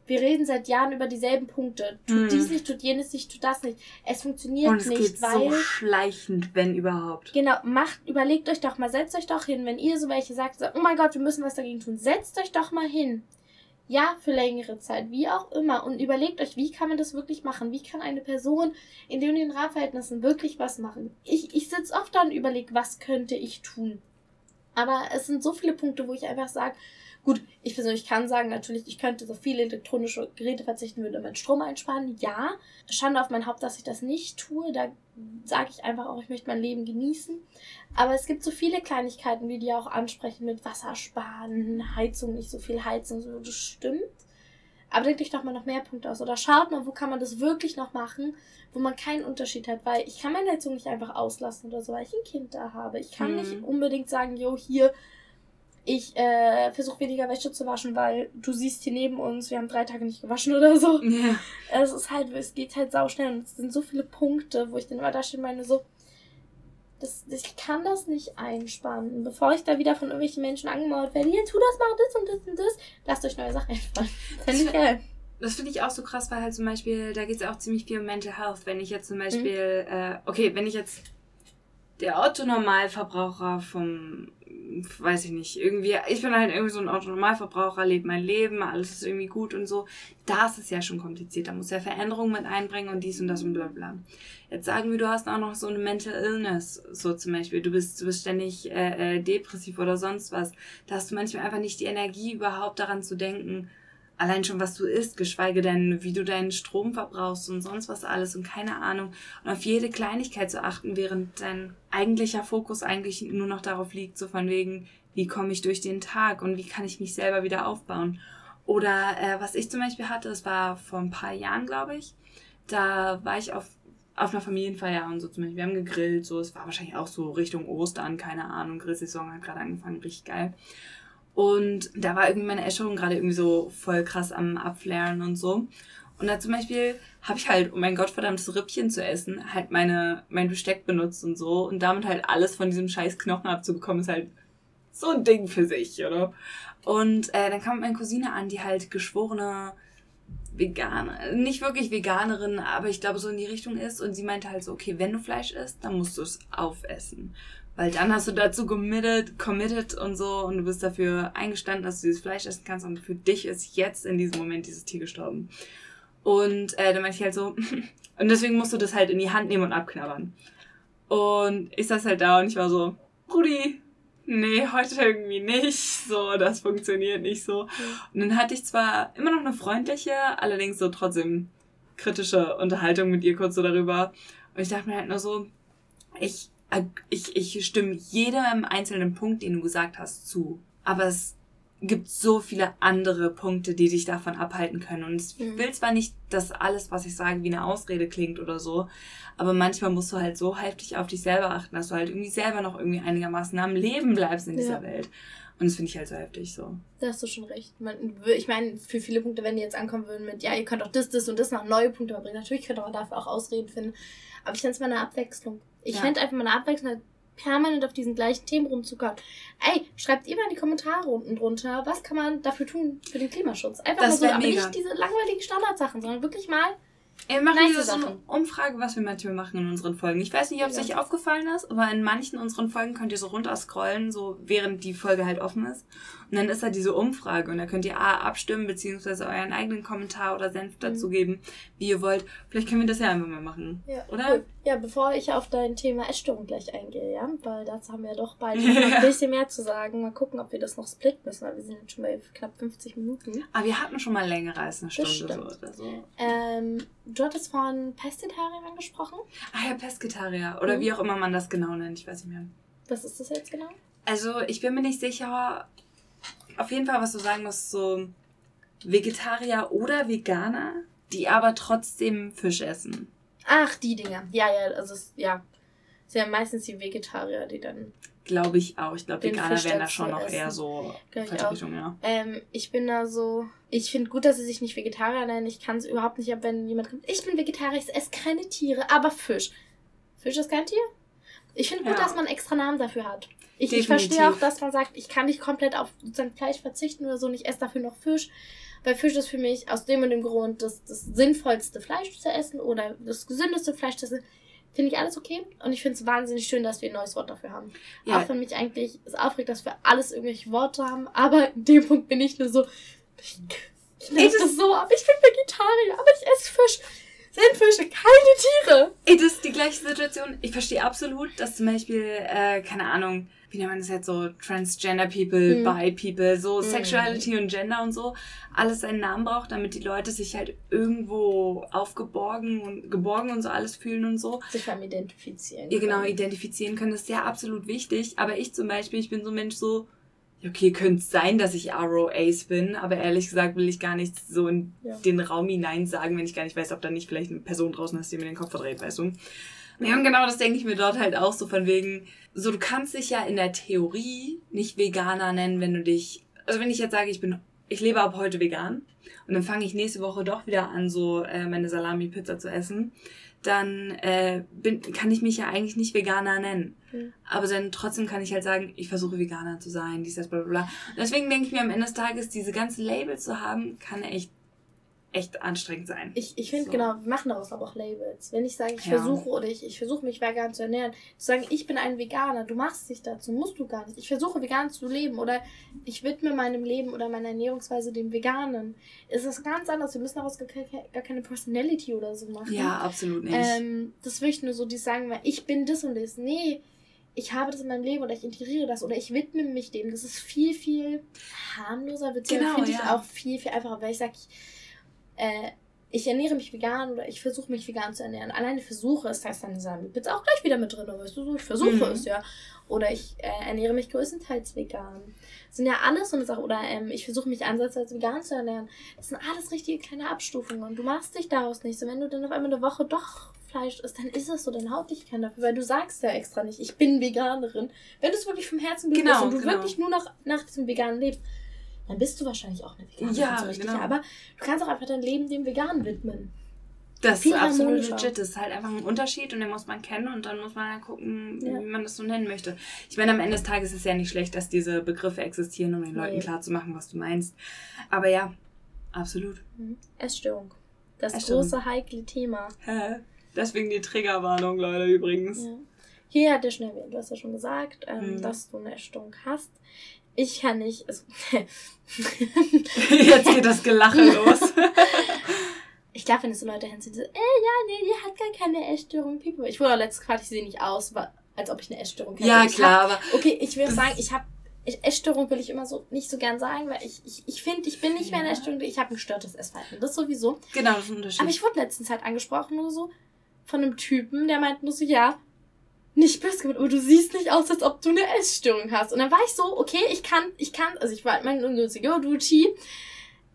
wir reden seit Jahren über dieselben Punkte. Tut hm. dies nicht, tut jenes nicht, tut das nicht. Es funktioniert Und es nicht, geht weil. So schleichend, wenn überhaupt. Genau, macht, überlegt euch doch mal, setzt euch doch hin, wenn ihr so welche sagt, so, oh mein Gott, wir müssen was dagegen tun. Setzt euch doch mal hin. Ja, für längere Zeit, wie auch immer. Und überlegt euch, wie kann man das wirklich machen? Wie kann eine Person in den Rahmenverhältnissen wirklich was machen? Ich, ich sitze oft da und überlege, was könnte ich tun? Aber es sind so viele Punkte, wo ich einfach sage, gut, ich persönlich kann sagen, natürlich, ich könnte so viele elektronische Geräte verzichten, würde meinen Strom einsparen. Ja, Schande auf mein Haupt, dass ich das nicht tue. Da sage ich einfach auch, ich möchte mein Leben genießen. Aber es gibt so viele Kleinigkeiten, wie die auch ansprechen mit Wasser sparen, Heizung, nicht so viel heizen, so, das stimmt. Aber denkt euch doch mal noch mehr Punkte aus. Oder schaut mal, wo kann man das wirklich noch machen, wo man keinen Unterschied hat. Weil ich kann meine Heizung nicht einfach auslassen oder so, weil ich ein Kind da habe. Ich kann mhm. nicht unbedingt sagen, jo, hier, ich äh, versuche weniger Wäsche zu waschen, weil du siehst hier neben uns, wir haben drei Tage nicht gewaschen oder so. Ja. Es ist halt, es geht halt sau schnell und es sind so viele Punkte, wo ich dann immer da stehe und meine so, das, ich kann das nicht einspannen. Bevor ich da wieder von irgendwelchen Menschen angemauert werde, hier, tu das, mach das und das und das, lasst euch neue Sachen einfallen. Fände ich geil. Das finde ich auch so krass, weil halt zum Beispiel, da geht es auch ziemlich viel um Mental Health. Wenn ich jetzt zum Beispiel, mhm. äh, okay, wenn ich jetzt der Otto-Normalverbraucher vom, weiß ich nicht, irgendwie, ich bin halt irgendwie so ein Otto-Normalverbraucher, lebe mein Leben, alles ist irgendwie gut und so. Da ist ja schon kompliziert. Da muss ja Veränderungen mit einbringen und dies und das und bla bla. Jetzt sagen wir, du hast auch noch so eine Mental Illness, so zum Beispiel. Du bist, du bist ständig äh, äh, depressiv oder sonst was. Da hast du manchmal einfach nicht die Energie, überhaupt daran zu denken, allein schon was du isst, geschweige denn, wie du deinen Strom verbrauchst und sonst was alles und keine Ahnung. Und auf jede Kleinigkeit zu achten, während dein eigentlicher Fokus eigentlich nur noch darauf liegt, so von wegen, wie komme ich durch den Tag und wie kann ich mich selber wieder aufbauen. Oder äh, was ich zum Beispiel hatte, das war vor ein paar Jahren, glaube ich. Da war ich auf, auf einer Familienfeier und so zum Beispiel. Wir haben gegrillt, so, es war wahrscheinlich auch so Richtung Ostern, keine Ahnung, Grillsaison hat gerade angefangen, richtig geil. Und da war irgendwie meine Essstörung gerade irgendwie so voll krass am Abflären und so. Und da zum Beispiel habe ich halt, um mein gottverdammtes Rippchen zu essen, halt meine, mein Besteck benutzt und so. Und damit halt alles von diesem scheiß Knochen abzubekommen, ist halt so ein Ding für sich, oder? Und äh, dann kam meine Cousine an, die halt geschworene Veganer, nicht wirklich Veganerin, aber ich glaube so in die Richtung ist. Und sie meinte halt so, okay, wenn du Fleisch isst, dann musst du es aufessen. Weil dann hast du dazu committed, committed und so und du bist dafür eingestanden, dass du dieses Fleisch essen kannst und für dich ist jetzt in diesem Moment dieses Tier gestorben. Und äh, dann meinte ich halt so, und deswegen musst du das halt in die Hand nehmen und abknabbern. Und ich saß halt da und ich war so, Rudi, nee, heute irgendwie nicht. So, das funktioniert nicht so. Und dann hatte ich zwar immer noch eine freundliche, allerdings so trotzdem kritische Unterhaltung mit ihr kurz so darüber. Und ich dachte mir halt nur so, ich ich, ich stimme jedem einzelnen Punkt, den du gesagt hast, zu. Aber es gibt so viele andere Punkte, die dich davon abhalten können. Und ich mhm. will zwar nicht, dass alles, was ich sage, wie eine Ausrede klingt oder so, aber manchmal musst du halt so heftig auf dich selber achten, dass du halt irgendwie selber noch irgendwie einigermaßen am Leben bleibst in dieser ja. Welt. Und das finde ich halt so heftig so. Da hast du schon recht. ich meine, für viele Punkte, wenn die jetzt ankommen würden mit, ja, ihr könnt auch das, das und das noch neue Punkte bringen. Natürlich könnte man dafür auch Ausreden finden. Aber ich finde es mal eine Abwechslung. Ich ja. fände einfach mal eine Abwechslung, permanent auf diesen gleichen Themen rumzukauen. Ey, schreibt mal in die Kommentare unten drunter, was kann man dafür tun für den Klimaschutz? Einfach das mal so, aber mega. nicht diese langweiligen Standardsachen, sondern wirklich mal wir machen nice so eine Umfrage, was wir manchmal machen in unseren Folgen. Ich weiß nicht, ob es ja. euch aufgefallen ist, aber in manchen unseren Folgen könnt ihr so runterscrollen, so während die Folge halt offen ist. Und dann ist da diese Umfrage und da könnt ihr A, abstimmen, beziehungsweise euren eigenen Kommentar oder Senf mhm. dazu geben, wie ihr wollt. Vielleicht können wir das ja einfach mal machen. Ja. Oder? Ja, bevor ich auf dein Thema Essstörung gleich eingehe, ja, weil dazu haben wir ja doch beide noch ein bisschen mehr zu sagen. Mal gucken, ob wir das noch splitten müssen, weil wir sind jetzt schon bei knapp 50 Minuten. Aber wir hatten schon mal länger als eine Stunde so oder so. Ähm, du hattest von Pestitarier angesprochen. Ah ja, Pesketarier. Oder mhm. wie auch immer man das genau nennt, ich weiß nicht mehr. Was ist das jetzt genau? Also, ich bin mir nicht sicher, auf jeden Fall, was du sagen musst, so Vegetarier oder Veganer, die aber trotzdem Fisch essen. Ach, die Dinger. Ja, ja, also ja. Es sind ja meistens die Vegetarier, die dann. Glaube ich auch. Ich glaube, Veganer wären da schon noch essen. eher so Vertretung, ja. Ähm, ich bin da so. Ich finde gut, dass sie sich nicht Vegetarier nennen. Ich kann es überhaupt nicht ab, wenn jemand kommt. Ich bin Vegetarier, ich esse keine Tiere, aber Fisch. Fisch ist kein Tier? Ich finde gut, ja. dass man extra Namen dafür hat. Ich, ich verstehe auch, dass man sagt, ich kann nicht komplett auf sozusagen Fleisch verzichten oder so und ich esse dafür noch Fisch. Weil Fisch ist für mich aus dem und dem Grund das, das sinnvollste Fleisch zu essen oder das gesündeste Fleisch zu essen. Finde ich alles okay. Und ich finde es wahnsinnig schön, dass wir ein neues Wort dafür haben. Ja. Auch für mich eigentlich ist aufregend, dass wir alles irgendwelche Worte haben. Aber in dem Punkt bin ich nur so, ich, ich lehne das so ab. Ich bin Vegetarier, aber ich esse Fisch. Sind Fische keine Tiere. Ey, das ist die gleiche Situation. Ich verstehe absolut, dass zum Beispiel, äh, keine Ahnung, wie nennt man das jetzt so, Transgender People, Mhm. Bi People, so Mhm. Sexuality und Gender und so, alles seinen Namen braucht, damit die Leute sich halt irgendwo aufgeborgen und geborgen und so alles fühlen und so. Sich allem identifizieren. Ja, genau, identifizieren können, das ist ja absolut wichtig. Aber ich zum Beispiel, ich bin so ein Mensch so, okay, könnte sein, dass ich Arrow Ace bin, aber ehrlich gesagt will ich gar nicht so in Ja. den Raum hinein sagen, wenn ich gar nicht weiß, ob da nicht vielleicht eine Person draußen ist, die mir den Kopf verdreht, weißt du? Ja, und genau das denke ich mir dort halt auch so von wegen, so du kannst dich ja in der Theorie nicht Veganer nennen, wenn du dich, also wenn ich jetzt sage, ich bin, ich lebe ab heute vegan und dann fange ich nächste Woche doch wieder an, so äh, meine Salami-Pizza zu essen, dann äh, bin, kann ich mich ja eigentlich nicht Veganer nennen. Mhm. Aber dann trotzdem kann ich halt sagen, ich versuche Veganer zu sein, dies, das, bla bla bla. Und deswegen denke ich mir am Ende des Tages, diese ganzen Labels zu haben, kann echt, echt anstrengend sein. Ich, ich finde So. genau, wir machen daraus aber auch Labels. Wenn ich sage, ich Ja. versuche oder ich, ich versuche mich vegan zu ernähren, zu sagen, ich bin ein Veganer, du machst dich dazu, musst du gar nicht. Ich versuche vegan zu leben oder ich widme meinem Leben oder meiner Ernährungsweise dem Veganen. Es ist ganz anders. Wir müssen daraus gar keine, gar keine Personality oder so machen. Ja, absolut nicht. Ähm, das ist wirklich nur so, die sagen, weil ich bin das und das. Nee, ich habe das in meinem Leben oder ich integriere das oder ich widme mich dem. Das ist viel, viel harmloser, beziehungsweise Genau, finde ich ja. auch viel, viel einfacher, weil ich sage, ich, äh, ich ernähre mich vegan oder ich versuche mich vegan zu ernähren. Alleine versuche es, heißt dann sagen, bitte auch gleich wieder mit drin, weißt du, so, ich versuche Mhm. es, ja. Oder ich äh, ernähre mich größtenteils vegan. Das sind ja alles so eine Sache. Oder ähm, ich versuche mich ansatzweise vegan zu ernähren. Das sind alles richtige kleine Abstufungen. Und du machst dich daraus nicht. So, wenn du dann auf einmal eine Woche doch Fleisch isst, dann ist es so, dann haut dich keiner dafür, weil du sagst ja extra nicht, ich bin Veganerin. Wenn du es wirklich vom Herzen Genau, bist und du genau. wirklich nur noch nach diesem Veganen lebst, dann bist du wahrscheinlich auch eine Veganerin. Ja, so richtig. genau. Aber du kannst auch einfach dein Leben dem Veganen widmen. Das ist absolut legit. Das ist halt einfach ein Unterschied und den muss man kennen und dann muss man halt gucken, Ja. wie man das so nennen möchte. Ich meine, am Ende des Tages ist es ja nicht schlecht, dass diese Begriffe existieren, um den Nee. Leuten klarzumachen, was du meinst. Aber ja, absolut. Mhm. Essstörung. Das Essstörung. große, heikle Thema. Hä? Deswegen die Triggerwarnung, Leute, übrigens. Ja. Hier hat er schon erwähnt, du hast ja schon gesagt, ähm, Mhm. dass du eine Essstörung hast. Ich kann nicht. Also, Jetzt geht das Gelache los. ich glaube, wenn es so Leute hinziehen, so, äh, ja, nee, die hat gar keine Essstörung. Ich wurde auch letztes gefragt, ich sehe nicht aus, als ob ich eine Essstörung hätte. ja, ich klar, aber Hab, okay, ich will sagen, ich habe. Essstörung will ich immer so nicht so gern sagen, weil ich, ich, ich finde, ich bin nicht mehr eine Ja. Essstörung, ich habe ein gestörtes Essverhalten. Das sowieso. genau, das ist ein Unterschied. Aber ich wurde letztens halt angesprochen, nur so von einem Typen, der meint nur so, ja, nicht böse gemeint, aber du siehst nicht aus, als ob du eine Essstörung hast. Und dann war ich so, okay, ich kann, ich kann, also ich war mein ungünstiger, oh, du Chi,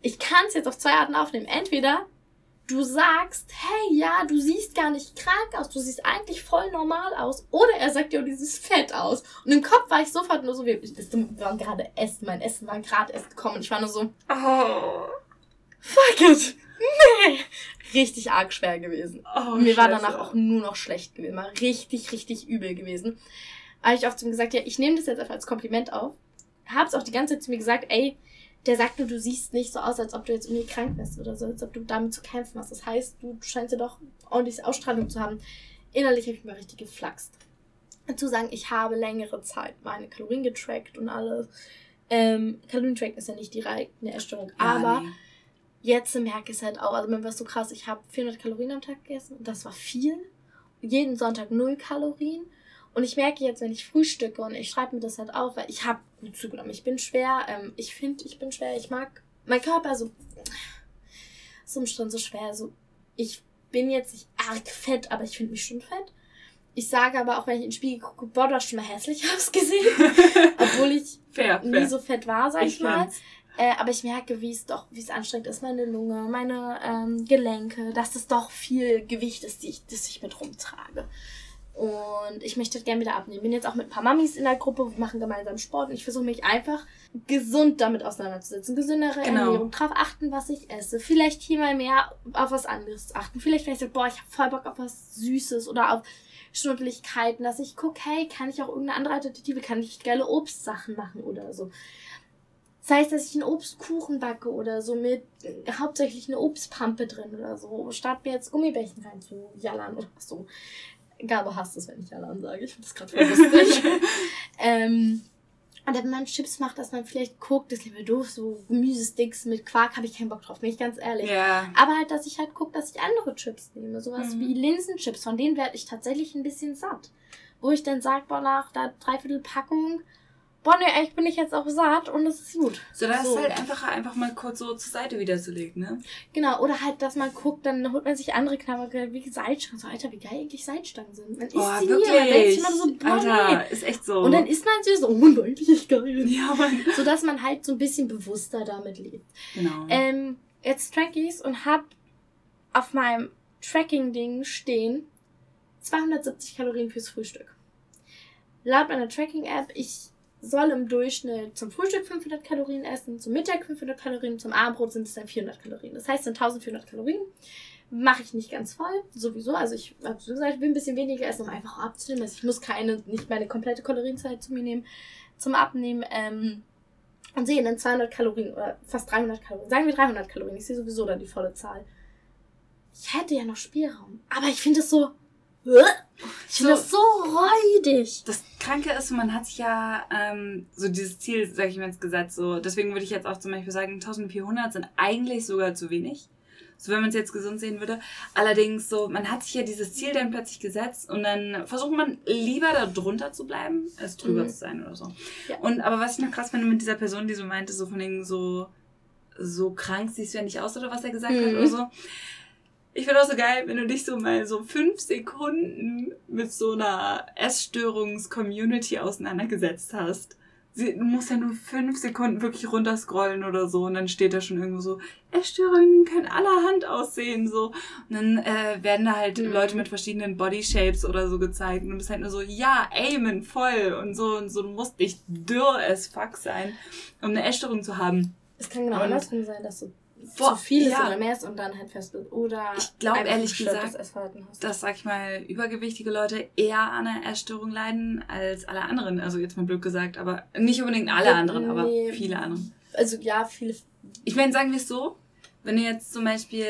ich kann es jetzt auf zwei Arten aufnehmen. Entweder du sagst, hey, ja, du siehst gar nicht krank aus, du siehst eigentlich voll normal aus. Oder er sagt dir, du siehst fett aus. Und im Kopf war ich sofort nur so, wir, wir waren gerade essen, mein Essen war gerade erst gekommen. Und ich war nur so, oh, fuck it. Nee. Richtig arg schwer gewesen. oh, Mir war Scheiße. danach auch nur noch schlecht gewesen. War richtig, richtig übel gewesen. Habe ich auch zu ihm gesagt, ja, ich nehme das jetzt einfach als Kompliment auf. Hab's auch die ganze Zeit zu mir gesagt, ey, der sagt nur, du siehst nicht so aus, als ob du jetzt irgendwie krank bist oder so, als ob du damit zu kämpfen hast. Das heißt, du scheinst ja doch ordentlich Ausstrahlung zu haben. Innerlich habe ich mir richtig geflaxt. Dazu sagen, ich habe längere Zeit meine Kalorien getrackt und alles. Ähm, Kalorien-Tracken ist ja nicht direkt eine Ja, aber nee. Jetzt merke ich es halt auch. Also mir war es so krass, ich habe 400 Kalorien am Tag gegessen und das war viel. Jeden Sonntag null Kalorien. Und ich merke jetzt, wenn ich frühstücke und ich schreibe mir das halt auf, weil ich habe gut zugenommen. Ich bin schwer, ähm, ich finde, ich bin schwer, ich mag mein Körper so, so umstritten, so schwer. So, ich bin jetzt nicht arg fett, aber ich finde mich schon fett. Ich sage aber auch, wenn ich in den Spiegel gucke, boah, du hast schon mal hässlich ausgesehen. Obwohl ich fair, nie fair. so fett war, sag ich, Ich mal. kann's. Äh, aber ich merke, wie es doch, wie es anstrengend ist, meine Lunge, meine ähm, Gelenke, dass das doch viel Gewicht ist, die ich, das ich mit rumtrage. Und ich möchte das gerne wieder abnehmen. Bin jetzt auch mit ein paar Mamis in der Gruppe, wir machen gemeinsam Sport und ich versuche mich einfach gesund damit auseinanderzusetzen. Gesündere Genau. Ernährung, drauf achten, was ich esse. Vielleicht hier mal mehr auf was anderes achten. Vielleicht, wenn ich sage, boah, ich habe voll Bock auf was Süßes oder auf Schnuddelichkeiten, dass ich gucke, hey, kann ich auch irgendeine andere Alternative, kann ich geile Obstsachen machen oder so. Das heißt, dass ich einen Obstkuchen backe oder so mit äh, hauptsächlich eine Obstpampe drin oder so, statt mir jetzt Gummibärchen reinzujallern oder so. Gabe hasst es, wenn ich jallern sage. Ich finde das gerade lustig. ähm, Und wenn man Chips macht, dass man vielleicht guckt, das ist mir doof, so Gemüsesticks mit Quark habe ich keinen Bock drauf, bin ich ganz ehrlich. Ja. Aber halt, dass ich halt gucke, dass ich andere Chips nehme. Sowas Mhm. wie Linsenchips, von denen werde ich tatsächlich ein bisschen satt. Wo ich dann sage, boah, nach der Dreiviertel Packung, boah, ne, echt bin ich jetzt auch satt und das ist gut. So, da ist So. es halt einfacher, einfach mal kurz so zur Seite wieder zu legen, ne? Genau, oder halt, dass man guckt, dann holt man sich andere Knabber, wie Salzstangen. So, Alter, wie geil eigentlich Salzstangen sind. Man isst Boah, sie nie, man denkt wirklich. sich immer so, boah, Alter, nee. ist echt so. Und dann isst man sie so, oh, Mann, eigentlich geil. ja, Mann. So dass man halt so ein bisschen bewusster damit lebt. Genau. Ähm, jetzt track ich's und hab auf meinem Tracking-Ding stehen 270 Kalorien fürs Frühstück. Laut meiner Tracking-App, ich soll im Durchschnitt zum Frühstück 500 Kalorien essen, zum Mittag 500 Kalorien, zum Abendbrot sind es dann 400 Kalorien. Das heißt, sind 1400 Kalorien. Mache ich nicht ganz voll, sowieso. Also ich habe so gesagt, ich will ein bisschen weniger essen, um einfach abzunehmen. Also ich muss keine, nicht meine komplette Kalorienzeit zu mir nehmen, zum Abnehmen. Ähm, und sehe dann 200 Kalorien oder fast 300 Kalorien. Sagen wir 300 Kalorien. Ich sehe sowieso dann die volle Zahl. Ich hätte ja noch Spielraum. Aber ich finde es so. Ich finde So. das so räudig. Das Kranke ist, man hat sich ja ähm, so dieses Ziel, sag ich mal jetzt gesetzt, so deswegen würde ich jetzt auch zum Beispiel sagen, 1400 sind eigentlich sogar zu wenig. So wenn man es jetzt gesund sehen würde. Allerdings so, man hat sich ja dieses Ziel dann plötzlich gesetzt und dann versucht man lieber da drunter zu bleiben, als drüber Mhm. zu sein oder so. Ja. Und aber was ich noch krass finde mit dieser Person, die so meinte, so von wegen so, so krank siehst du ja nicht aus oder was er gesagt hat Mhm. oder so. Ich finde auch so geil, wenn du dich so mal so fünf Sekunden mit so einer Essstörungs-Community auseinandergesetzt hast. Sie, du musst ja nur fünf Sekunden wirklich runterscrollen oder so und dann steht da schon irgendwo so, Essstörungen können allerhand aussehen, so. Und dann äh, werden da halt Mhm. Leute mit verschiedenen Bodyshapes oder so gezeigt und du bist halt nur so, ja, Amen, voll und so und so, du musst nicht dürr as fuck sein, um eine Essstörung zu haben. Es kann genau Und- andersrum sein, dass du Boah, zu viel ist ja. oder mehr ist und dann halt fest bist. Oder Ich glaub, einfach ehrlich gesagt, dass, sag ich mal, übergewichtige Leute eher an einer Essstörung leiden als alle anderen. Also jetzt mal blöd gesagt, aber nicht unbedingt alle anderen, aber nee. viele andere. Also ja, viele. Ich meine, sagen wir es so, wenn du jetzt zum Beispiel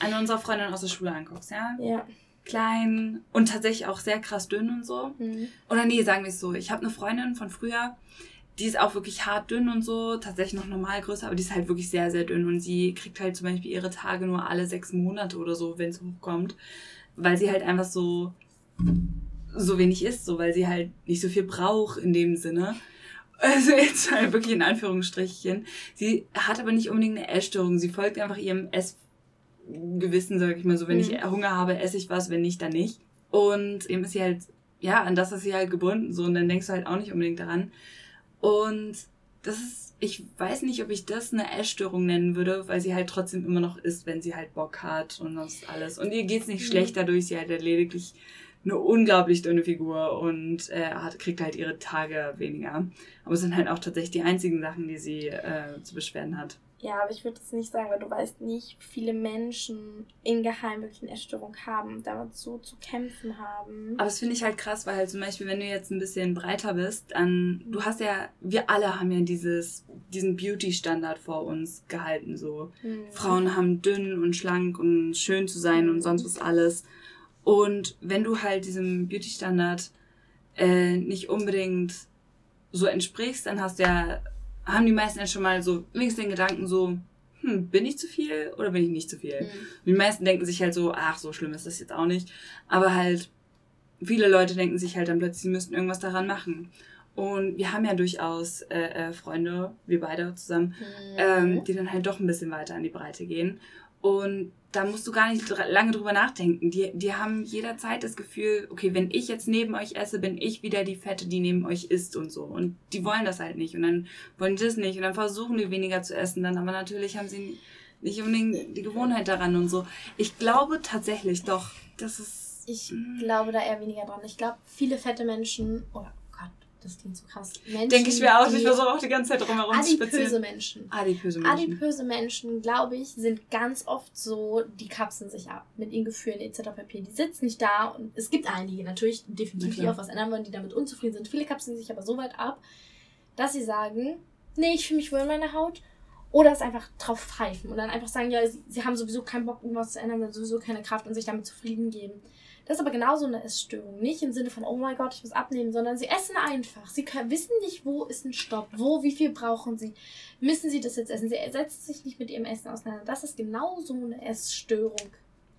eine unserer Freundinnen aus der Schule anguckst, ja, Ja. klein und tatsächlich auch sehr krass dünn und so. Mhm. Oder nee, sagen wir es so, ich habe eine Freundin von früher, die ist auch wirklich hart dünn und so, tatsächlich noch normal größer, aber die ist halt wirklich sehr, sehr dünn und sie kriegt halt zum Beispiel ihre Tage nur alle sechs Monate oder so, wenn es hochkommt, weil sie halt einfach so, so wenig isst, so, weil sie halt nicht so viel braucht in dem Sinne. Also jetzt halt wirklich in Anführungsstrichen. Sie hat aber nicht unbedingt eine Essstörung, sie folgt einfach ihrem Essgewissen, sag ich mal so, wenn ich Mhm. Hunger habe, esse ich was, wenn nicht, dann nicht. Und eben ist sie halt, ja, an das ist sie halt gebunden, so, und dann denkst du halt auch nicht unbedingt daran. Und das ist, ich weiß nicht, ob ich das eine Essstörung nennen würde, weil sie halt trotzdem immer noch isst, wenn sie halt Bock hat und sonst alles. Und ihr geht's nicht Mhm. schlecht dadurch, sie hat halt lediglich eine unglaublich dünne Figur und äh, hat, kriegt halt ihre Tage weniger. Aber es sind halt auch tatsächlich die einzigen Sachen, die sie äh, zu beschweren hat. Ja, aber ich würde das nicht sagen, weil du weißt nicht, wie viele Menschen insgeheim wirklich eine Essstörung haben, damit so zu kämpfen haben. Aber das finde ich halt krass, weil halt zum Beispiel, wenn du jetzt ein bisschen breiter bist, dann, du hast ja, wir alle haben ja dieses, diesen Beauty-Standard vor uns gehalten, so. Mhm. Frauen haben dünn und schlank und schön zu sein und sonst was alles. Und wenn du halt diesem Beauty-Standard äh, nicht unbedingt so entsprichst, dann hast du ja, haben die meisten ja schon mal so wenigstens den Gedanken so, hm, bin ich zu viel oder bin ich nicht zu viel? Mhm. Die meisten denken sich halt so, ach, so schlimm ist das jetzt auch nicht. Aber halt, viele Leute denken sich halt dann plötzlich, sie müssten irgendwas daran machen. Und wir haben ja durchaus äh, äh, Freunde, wir beide zusammen, Mhm. ähm, die dann halt doch ein bisschen weiter an die Breite gehen. Und da musst du gar nicht dr- lange drüber nachdenken. Die, die haben jederzeit das Gefühl, okay, wenn ich jetzt neben euch esse, bin ich wieder die Fette, die neben euch isst und so. Und die wollen das halt nicht. Und dann wollen die das nicht. Und dann versuchen die weniger zu essen. Dann aber natürlich haben sie nicht unbedingt die Gewohnheit daran und so. Ich glaube tatsächlich doch, dass es. Ich Mhm. glaube da eher weniger dran. Ich glaube, viele fette Menschen, Gott, das klingt so krass. Menschen, Denke ich mir auch. Ich versuche auch die ganze Zeit drum herum zu Adipöse. Menschen. Adipöse Menschen. Adipöse Menschen, glaube ich, sind ganz oft so, die kapseln sich ab mit ihren Gefühlen etc. pp. Die sitzen nicht da und es gibt einige natürlich, definitiv, die auch was ändern wollen, die damit unzufrieden sind. Viele kapseln sich aber so weit ab, dass sie sagen, nee, ich fühle mich wohl in meiner Haut. Oder es einfach drauf pfeifen und dann einfach sagen, ja, sie, sie haben sowieso keinen Bock, irgendwas zu ändern, sowieso keine Kraft und sich damit zufrieden geben. Das ist aber genauso eine Essstörung. Nicht im Sinne von, oh mein Gott, ich muss abnehmen, sondern sie essen einfach. Sie können, wissen nicht, wo ist ein Stopp, wo, wie viel brauchen sie. Müssen sie das jetzt essen? Sie setzen sich nicht mit ihrem Essen auseinander. Das ist genauso eine Essstörung.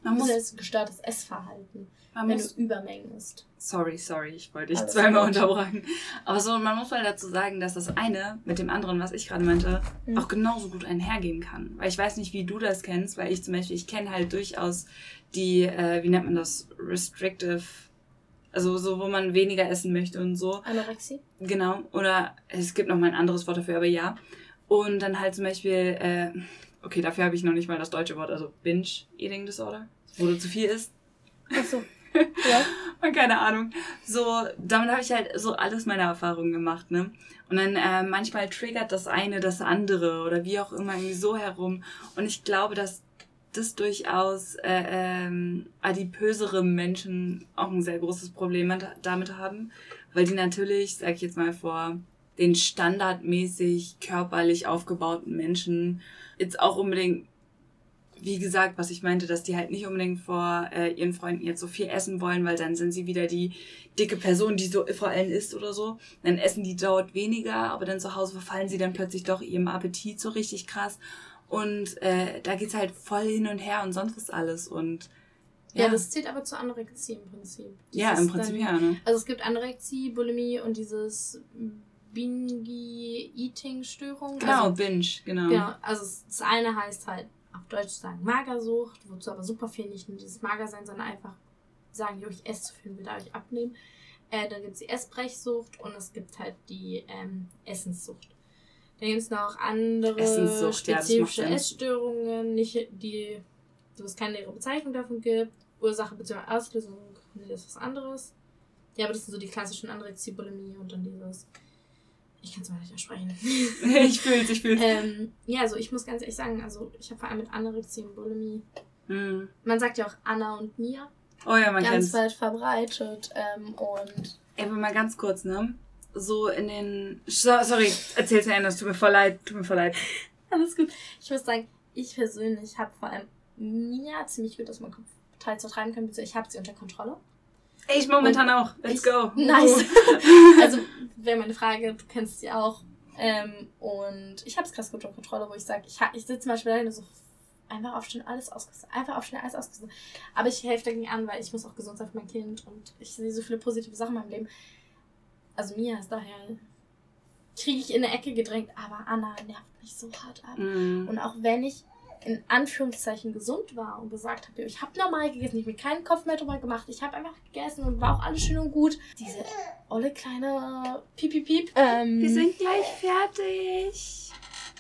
Man muss, ist gestörtes Essverhalten, wenn muss, du Übermengen isst. Sorry, sorry, ich wollte dich zweimal unterbrechen. Aber so, man muss mal dazu sagen, dass das eine mit dem anderen, was ich gerade meinte, mhm. auch genauso gut einhergehen kann. Weil ich weiß nicht, wie du das kennst, weil ich zum Beispiel, ich kenne halt durchaus die, äh, wie nennt man das, restrictive, also so, wo man weniger essen möchte und so. Anorexie? Genau. Oder es gibt noch mal ein anderes Wort dafür, aber ja. Und dann halt zum Beispiel, äh, okay, dafür habe ich noch nicht mal das deutsche Wort, also Binge Eating Disorder, wo du zu viel isst. Ach so. Ja. keine Ahnung. So, damit habe ich halt so alles meine Erfahrungen gemacht, ne? Und dann äh, manchmal triggert das eine das andere oder wie auch immer irgendwie so herum. Und ich glaube, dass das durchaus äh, ähm, adipösere Menschen auch ein sehr großes Problem damit haben, weil die natürlich, sag ich jetzt mal vor, den standardmäßig körperlich aufgebauten Menschen jetzt auch unbedingt, wie gesagt, was ich meinte, dass die halt nicht unbedingt vor äh, ihren Freunden jetzt so viel essen wollen, weil dann sind sie wieder die dicke Person, die so vor allem isst oder so. Dann essen die dort weniger, aber dann zu Hause verfallen sie dann plötzlich doch ihrem Appetit so richtig krass. Und äh, da geht's halt voll hin und her und sonst was alles. Und ja, ja das zählt aber zur Anorexie im Prinzip. Das ja, im Prinzip dann, ja. Ne? Also es gibt Anorexie, Bulimie und dieses Binge-Eating-Störung. Genau, also, Binge, genau. Genau, also das eine heißt halt auf Deutsch sagen Magersucht, wozu aber super viel nicht nur dieses Magersein, sondern einfach sagen, jo, ich esse zu viel, will dadurch abnehmen. Äh, dann gibt es die Essbrechsucht und es gibt halt die ähm, Essenssucht. Dann gibt es noch andere spezifische ja, Essstörungen, nicht die, wo es keine nähere Bezeichnung davon gibt. Ursache bzw. Auslösung, nee, das ist was anderes. Ja, aber das sind so die klassischen Anorexie, Bulimie und dann dieses. Ich kann es mal nicht aussprechen. ich fühl's, ich fühl's. Ähm, ja, also ich muss ganz ehrlich sagen, also ich habe vor allem mit Anorexie und Bulimie. Mhm. Man sagt ja auch Anna und Mia. Oh ja, man Ganz kennt's. weit verbreitet. Ähm, und. Ey, mal ganz kurz, ne? So in den. So, sorry, erzähl's mir anders, tut mir voll leid, tut mir voll leid. Alles gut. Ich muss sagen, ich persönlich habe vor allem mir ziemlich gut aus meinem Kopf teils vertreiben können, ich habe sie unter Kontrolle. Ich momentan und auch. Let's ich, go. Nice. also, wäre meine Frage, du kennst sie auch. Ähm, und ich habe es krass gut unter Kontrolle, wo ich sage, ich, ich sitze zum Beispiel da so einfach aufstehen, alles ausgesucht. Einfach aufstehen, alles ausgesucht. Aber ich helfe dagegen an, weil ich muss auch gesund sein für mein Kind und ich sehe so viele positive Sachen in meinem Leben also Mia ist daher, kriege ich in eine Ecke gedrängt, aber Anna nervt mich so hart ab. Mm. Und auch wenn ich in Anführungszeichen gesund war und gesagt habe, ich habe normal gegessen, ich habe mir keinen Kopf mehr drüber gemacht, ich habe einfach gegessen und war auch alles schön und gut. Diese olle kleine Piep, Piep, Piep. Ähm, Wir sind gleich fertig.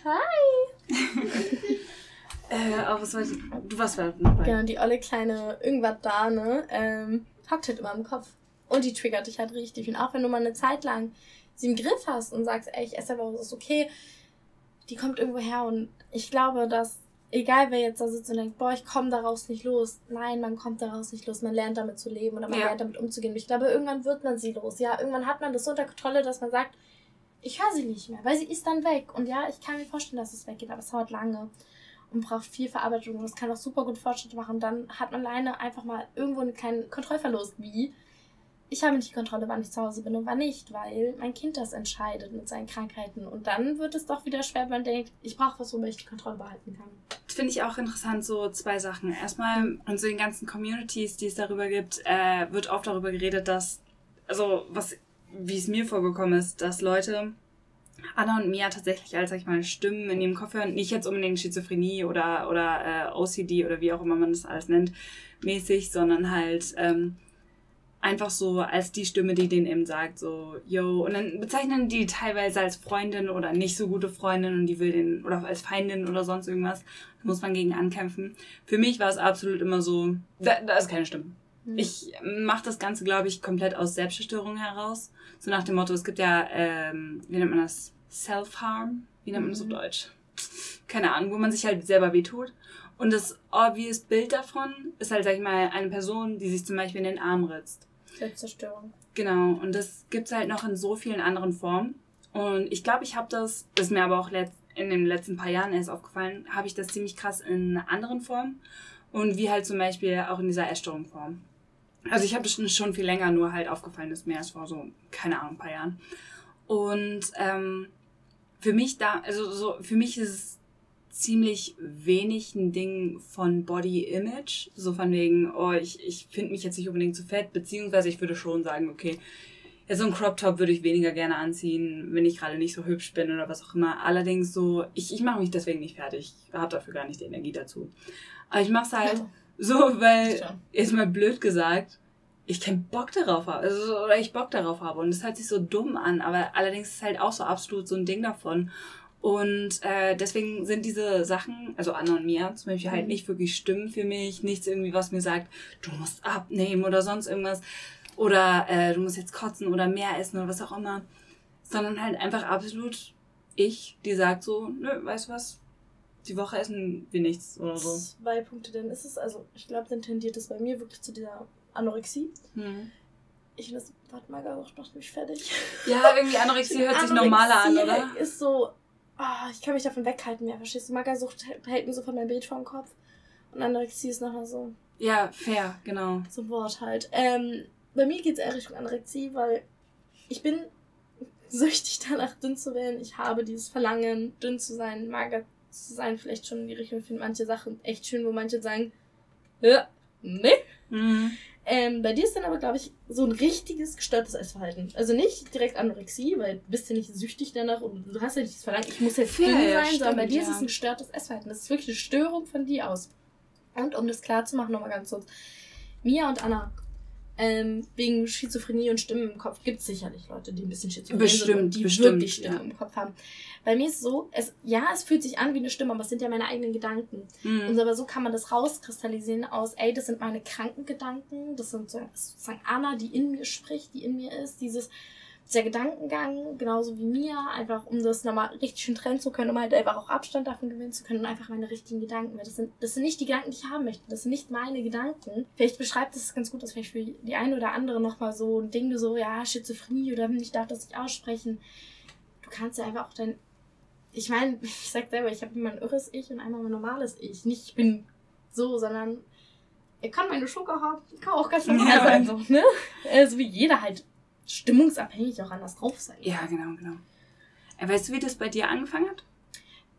Hi. äh, aber was weiß ich, du warst bei. Genau, die olle kleine irgendwas da, ne, ähm, hockt halt immer im Kopf. Und die triggert dich halt richtig. Und auch wenn du mal eine Zeit lang sie im Griff hast und sagst, ey, ich esse aber, es ist okay, die kommt irgendwo her und ich glaube, dass egal wer jetzt da sitzt und denkt, boah, ich komme daraus nicht los. Nein, man kommt daraus nicht los. Man lernt damit zu leben oder man ja. lernt damit umzugehen. Und ich glaube, irgendwann wird man sie los. Ja, irgendwann hat man das so unter Kontrolle, dass man sagt, ich höre sie nicht mehr, weil sie ist dann weg. Und ja, ich kann mir vorstellen, dass es weggeht, aber es dauert lange und braucht viel Verarbeitung. Und es kann auch super gut Fortschritte machen. Dann hat man alleine einfach mal irgendwo einen kleinen Kontrollverlust. Wie? Ich habe nicht die Kontrolle, wann ich zu Hause bin und wann nicht, weil mein Kind das entscheidet mit seinen Krankheiten. Und dann wird es doch wieder schwer, wenn man denkt, ich brauche was, worüber ich die Kontrolle behalten kann. Finde ich auch interessant, so zwei Sachen. Erstmal, in so den ganzen Communities, die es darüber gibt, äh, wird oft darüber geredet, dass, also was, wie es mir vorgekommen ist, dass Leute Anna und Mia tatsächlich als, sag ich mal, Stimmen in ihrem Kopf hören, nicht jetzt unbedingt Schizophrenie oder, oder äh, OCD oder wie auch immer man das alles nennt, mäßig, sondern halt ähm, einfach so als die Stimme, die denen eben sagt, so, yo, und dann bezeichnen die teilweise als Freundin oder nicht so gute Freundin und die will den, oder als Feindin oder sonst irgendwas, da muss man gegen ankämpfen. Für mich war es absolut immer so, da, da ist keine Stimme. Mhm. Ich mache das Ganze, glaube ich, komplett aus Selbstzerstörung heraus. So nach dem Motto, es gibt ja, ähm, wie nennt man das? Self-Harm? Wie nennt man das auf mhm. Deutsch? Keine Ahnung, wo man sich halt selber wehtut. Und das obvious Bild davon ist halt, sag ich mal, eine Person, die sich zum Beispiel in den Arm ritzt. Selbstzerstörung. Genau, und das gibt es halt noch in so vielen anderen Formen. Und ich glaube, ich habe das, das ist mir aber auch in den letzten paar Jahren erst aufgefallen, habe ich das ziemlich krass in anderen Formen. Und wie halt zum Beispiel auch in dieser Essstörungsform. Also ich habe das schon viel länger, nur halt aufgefallen ist mehr. Es war so, keine Ahnung, ein paar Jahren. Und ähm, für mich da, also so, für mich ist es ziemlich wenig ein Ding von Body Image. So von wegen, oh, ich, ich finde mich jetzt nicht unbedingt zu fett, beziehungsweise ich würde schon sagen, okay, ja, so ein Crop Top würde ich weniger gerne anziehen, wenn ich gerade nicht so hübsch bin oder was auch immer. Allerdings so, ich, ich mache mich deswegen nicht fertig. Ich habe dafür gar nicht die Energie dazu. Aber ich mache es halt so, weil, jetzt mal blöd gesagt, ich keinen Bock darauf habe. Also, oder ich Bock darauf habe. Und es hört sich so dumm an, aber allerdings ist halt auch so absolut so ein Ding davon. Und äh, deswegen sind diese Sachen, also Anna und Mia zum Beispiel, halt mhm. nicht wirklich stimmen für mich. Nichts irgendwie, was mir sagt, du musst abnehmen oder sonst irgendwas. Oder äh, du musst jetzt kotzen oder mehr essen oder was auch immer. Sondern halt einfach absolut ich, die sagt so, nö, weißt du was, die Woche essen wir nichts oder so. Zwei Punkte, denn ist es, also ich glaube, dann tendiert es bei mir wirklich zu dieser Anorexie. Hm. Ich finde das Wort Magersucht macht mich fertig. Ja, irgendwie Anorexie hört sich normaler an, oder? ist so, oh, ich kann mich davon weghalten mehr, verstehst du? Magersucht hält mir so von meinem Bild vor dem Kopf. Und Anorexie ist nochmal so. Ja, fair, genau. So ein Wort halt. Ähm, bei mir geht es eher Richtung Anorexie, weil ich bin süchtig danach, dünn zu werden. Ich habe dieses Verlangen, dünn zu sein, mager zu sein, vielleicht schon in die Richtung. Ich finde manche Sachen echt schön, wo manche sagen, ja, nee. Mhm. Ähm, bei dir ist dann aber, glaube ich, so ein richtiges gestörtes Essverhalten. Also nicht direkt Anorexie, weil du bist ja nicht süchtig danach und du hast ja nicht das Verlangen, ich muss jetzt dünn ja, sein, ja, stimmt, sondern bei dir ja. ist es ein gestörtes Essverhalten. Das ist wirklich eine Störung von dir aus. Und um das klar zu machen, nochmal ganz kurz. Mia und Anna ähm, wegen Schizophrenie und Stimmen im Kopf gibt es sicherlich Leute, die ein bisschen Schizophrenie bestimmt, sind die bestimmt, wirklich Stimmen ja. im Kopf haben. Bei mir ist es so, es, ja, es fühlt sich an wie eine Stimme, aber es sind ja meine eigenen Gedanken. Mhm. Und aber so kann man das rauskristallisieren aus, ey, das sind meine kranken Gedanken, das sind sozusagen Anna, die in mir spricht, die in mir ist, dieses, dieser Gedankengang, genauso wie mir, einfach um das nochmal richtig schön trennen zu können, um halt einfach auch Abstand davon gewinnen zu können und einfach meine richtigen Gedanken. Das sind, das sind nicht die Gedanken, die ich haben möchte. Das sind nicht meine Gedanken. Vielleicht beschreibt das ganz gut, dass vielleicht für die eine oder andere nochmal so ein Ding, so, ja, Schizophrenie oder ich darf das nicht aussprechen. Du kannst ja einfach auch dein, ich meine, ich sag selber, ich habe immer ein irres Ich und einmal ein normales Ich. Nicht, ich bin so, sondern er kann meine Schurke haben, kann auch ganz normal ja. sein, so, ne? Also wie jeder halt stimmungsabhängig auch anders drauf sein. Ja, genau, genau. Äh, weißt du, wie das bei dir angefangen hat?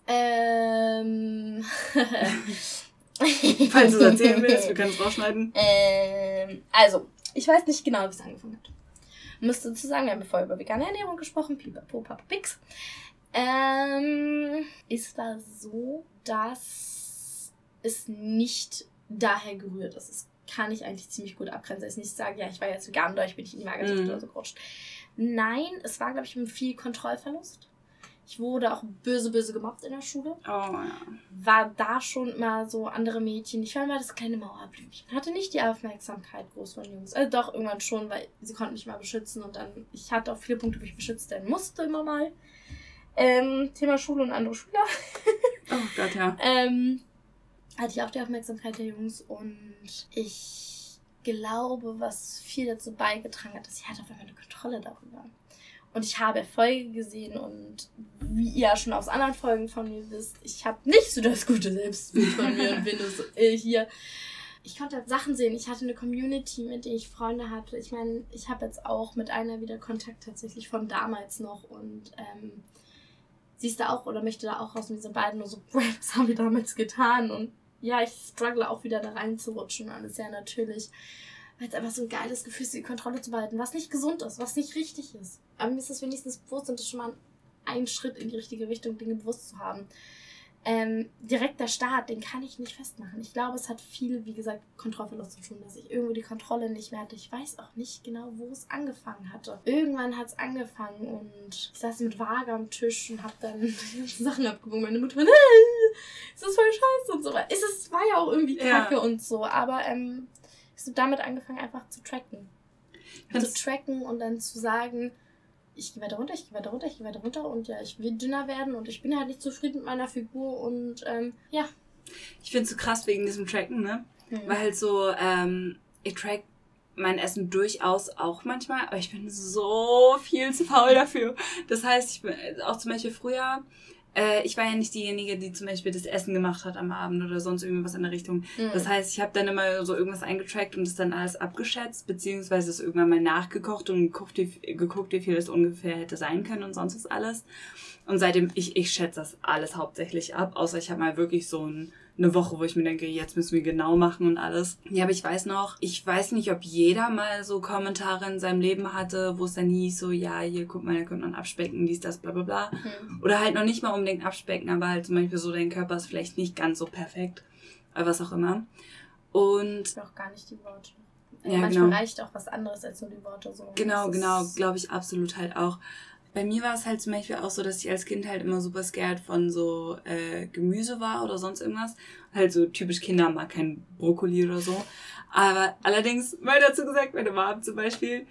Ähm. Falls du es erzählen willst, wir können es rausschneiden. Ähm, also, ich weiß nicht genau, wie es angefangen hat. Müsste dazu sagen, wir haben vorher über vegane Ernährung gesprochen, pipapo, papapix. Ähm, es war so, dass es nicht daher gerührt ist. Es kann ich eigentlich ziemlich gut abgrenzen. Dass ich nicht sage, ja, ich war jetzt vegan, dadurch bin ich in die Magersucht mm. oder so gerutscht. Nein, es war, glaube ich, viel Kontrollverlust. Ich wurde auch böse, böse gemobbt in der Schule. Oh, ja. War da schon immer so andere Mädchen. Ich war immer das kleine Mauerblümchen. Hatte nicht die Aufmerksamkeit groß von Jungs. Also doch, irgendwann schon, weil sie konnten mich mal beschützen. Und dann, ich hatte auch viele Punkte, wo ich beschützt werden musste immer mal. Ähm, Thema Schule und andere Schüler. oh Gott, ja. ähm, hatte ich auch die Aufmerksamkeit der Jungs und ich glaube, was viel dazu beigetragen hat, dass ich hatte auf einmal eine Kontrolle darüber. Und ich habe Erfolge gesehen und wie ihr ja schon aus anderen Folgen von mir wisst, ich habe nicht so das gute Selbstbild von mir und bin so äh, hier. Ich konnte Sachen sehen. Ich hatte eine Community, mit der ich Freunde hatte. Ich meine, ich habe jetzt auch mit einer wieder Kontakt tatsächlich von damals noch und ähm, sie ist da auch oder möchte da auch raus und wir sind beide nur so, was haben wir damals getan? Und ja, ich struggle auch wieder da reinzurutschen. Alles ja natürlich. Weil es einfach so ein geiles Gefühl ist, die Kontrolle zu behalten, was nicht gesund ist, was nicht richtig ist. Aber mir ist das wenigstens bewusst und das ist schon mal ein Schritt in die richtige Richtung, Dinge bewusst zu haben ähm, direkter Start, den kann ich nicht festmachen. Ich glaube, es hat viel, wie gesagt, Kontrollverlust zu tun, dass ich irgendwo die Kontrolle nicht mehr hatte. Ich weiß auch nicht genau, wo es angefangen hatte. Irgendwann hat es angefangen und ich saß mit Waage am Tisch und habe dann Sachen abgewogen. Meine Mutter war, ist das voll scheiße und so. Es ist, war ja auch irgendwie kacke ja. und so, aber ähm, ich habe damit angefangen, einfach zu tracken. Zu tracken und dann zu sagen, ich gehe weiter runter, ich gehe weiter runter, ich gehe weiter runter und ja, ich will dünner werden und ich bin halt nicht zufrieden mit meiner Figur und ähm, ja. Ich finde es so krass wegen diesem Tracken, ne? Mhm. Weil halt so, ähm, ich track mein Essen durchaus auch manchmal, aber ich bin so viel zu faul dafür. Das heißt, ich bin auch zum Beispiel früher äh, ich war ja nicht diejenige, die zum Beispiel das Essen gemacht hat am Abend oder sonst irgendwas in der Richtung. Mhm. Das heißt, ich habe dann immer so irgendwas eingetrackt und das dann alles abgeschätzt, beziehungsweise es irgendwann mal nachgekocht und geguckt, wie, geguckt, wie viel das ungefähr hätte sein können und sonst was alles. Und seitdem, ich, ich schätze das alles hauptsächlich ab, außer ich habe mal wirklich so ein eine Woche, wo ich mir denke, jetzt müssen wir genau machen und alles. Ja, aber ich weiß noch, ich weiß nicht, ob jeder mal so Kommentare in seinem Leben hatte, wo es dann hieß, so, ja, hier, guck mal, da könnte man abspecken, dies, das, bla, bla, bla. Mhm. Oder halt noch nicht mal unbedingt abspecken, aber halt zum Beispiel so, dein Körper ist vielleicht nicht ganz so perfekt. Oder was auch immer. Und. Auch gar nicht die Worte. Ja, Manchmal genau. reicht auch was anderes als nur die Worte so. Genau, genau, glaube ich absolut halt auch bei mir war es halt zum Beispiel auch so, dass ich als Kind halt immer super scared von so äh, Gemüse war oder sonst irgendwas. Halt so typisch Kinder mag kein Brokkoli oder so. Aber allerdings, mal dazu gesagt, meine Mom zum Beispiel,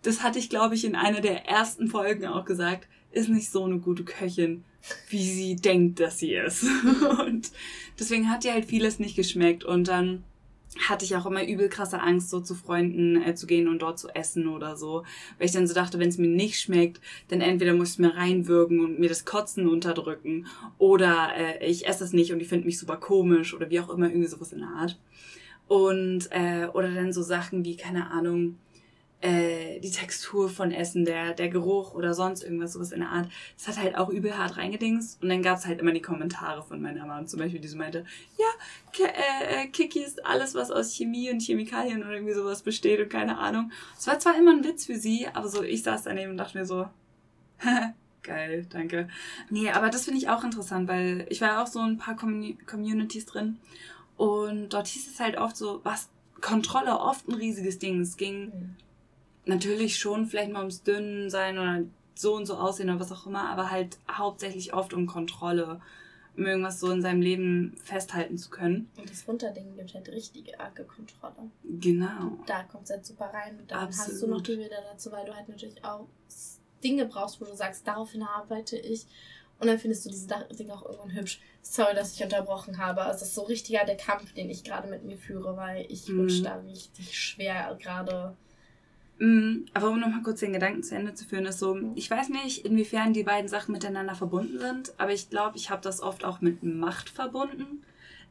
das hatte ich, glaube ich, in einer der ersten Folgen auch gesagt, ist nicht so eine gute Köchin, wie sie denkt, dass sie ist. und deswegen hat ihr halt vieles nicht geschmeckt. Und dann hatte ich auch immer übel krasse Angst, so zu Freunden äh, zu gehen und dort zu essen oder so. Weil ich dann so dachte, wenn es mir nicht schmeckt, dann entweder muss ich mir reinwürgen und mir das Kotzen unterdrücken oder äh, ich esse es nicht und die finden mich super komisch oder wie auch immer, irgendwie sowas in der Art. Und, äh, oder dann so Sachen wie, keine Ahnung, äh, die Textur von Essen, der, der Geruch oder sonst irgendwas, sowas in der Art. Das hat halt auch übel hart reingedingst. Und dann gab's halt immer die Kommentare von meiner Mama, zum Beispiel, die so meinte, ja, äh, äh, Kiki ist alles, was aus Chemie und Chemikalien oder irgendwie sowas besteht und keine Ahnung. Es war zwar immer ein Witz für sie, aber so, ich saß daneben und dachte mir so, geil, danke. Nee, aber das finde ich auch interessant, weil ich war ja auch so ein paar Commun Communities drin. Und dort hieß es halt oft so, was Kontrolle oft ein riesiges Ding. Es ging mhm natürlich schon vielleicht mal ums Dünnen sein oder so und so aussehen oder was auch immer, aber halt hauptsächlich oft um Kontrolle, um irgendwas so in seinem Leben festhalten zu können. Und das Runterding gibt halt richtige arge Kontrolle. Genau. Da kommt es halt super rein und dann Absolut. hast du noch die wieder dazu, weil du halt natürlich auch Dinge brauchst, wo du sagst, daraufhin arbeite ich. Und dann findest du diese Dinge auch irgendwann hübsch. Sorry, dass ich unterbrochen habe. Also das ist so richtiger der Kampf, den ich gerade mit mir führe, weil ich mhm. rutsche da richtig schwer gerade aber um nochmal kurz den Gedanken zu Ende zu führen, ist so, ich weiß nicht, inwiefern die beiden Sachen miteinander verbunden sind, aber ich glaube, ich habe das oft auch mit Macht verbunden.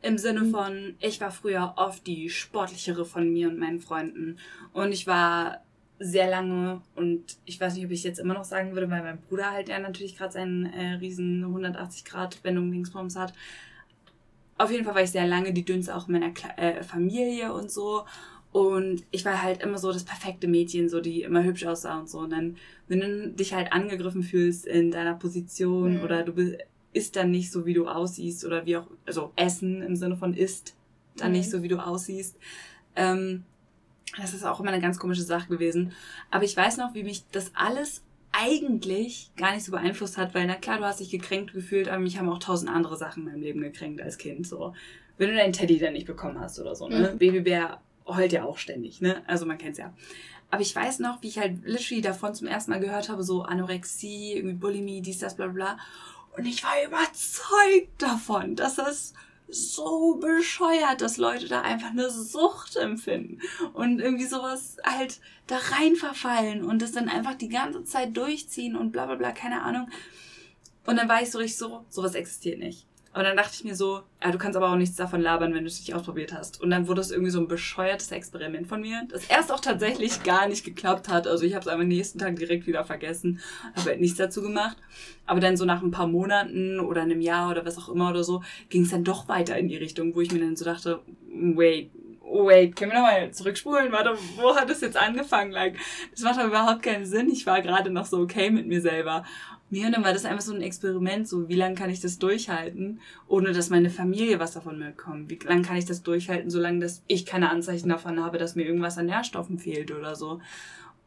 Im Sinne mhm. von, ich war früher oft die sportlichere von mir und meinen Freunden. Und ich war sehr lange, und ich weiß nicht, ob ich jetzt immer noch sagen würde, weil mein Bruder halt ja natürlich gerade seinen äh, riesen 180 Grad Wendung linksbums hat. Auf jeden Fall war ich sehr lange die dünnste auch in meiner Kle äh, Familie und so. Und ich war halt immer so das perfekte Mädchen, so die immer hübsch aussah und so. Und dann, wenn du dich halt angegriffen fühlst in deiner Position mhm. oder du isst dann nicht so, wie du aussiehst oder wie auch, also Essen im Sinne von isst dann mhm. nicht so, wie du aussiehst. Ähm, das ist auch immer eine ganz komische Sache gewesen. Aber ich weiß noch, wie mich das alles eigentlich gar nicht so beeinflusst hat, weil na klar, du hast dich gekränkt gefühlt, aber mich haben auch tausend andere Sachen in meinem Leben gekränkt als Kind. So, wenn du deinen Teddy dann nicht bekommen hast oder so, ne? Mhm. Babybär heult ja auch ständig, ne? Also man kennt's ja. Aber ich weiß noch, wie ich halt literally davon zum ersten Mal gehört habe, so Anorexie, irgendwie Bulimie, dies, das, bla bla. Und ich war überzeugt davon, dass das so bescheuert, dass Leute da einfach eine Sucht empfinden und irgendwie sowas halt da rein verfallen und das dann einfach die ganze Zeit durchziehen und bla bla bla, keine Ahnung. Und dann war ich so richtig so, sowas existiert nicht. Aber dann dachte ich mir so, ja, du kannst aber auch nichts davon labern, wenn du es nicht ausprobiert hast. Und dann wurde es irgendwie so ein bescheuertes Experiment von mir, das erst auch tatsächlich gar nicht geklappt hat. Also ich habe es am nächsten Tag direkt wieder vergessen, habe halt nichts dazu gemacht. Aber dann so nach ein paar Monaten oder einem Jahr oder was auch immer oder so, ging es dann doch weiter in die Richtung, wo ich mir dann so dachte, wait, wait, können wir nochmal zurückspulen? Warte, wo hat es jetzt angefangen? Like, das macht aber überhaupt keinen Sinn. Ich war gerade noch so okay mit mir selber. Nee, und dann war das einfach so ein Experiment, so wie lange kann ich das durchhalten, ohne dass meine Familie was davon mitkommt? Wie lange kann ich das durchhalten, solange dass ich keine Anzeichen davon habe, dass mir irgendwas an Nährstoffen fehlt oder so?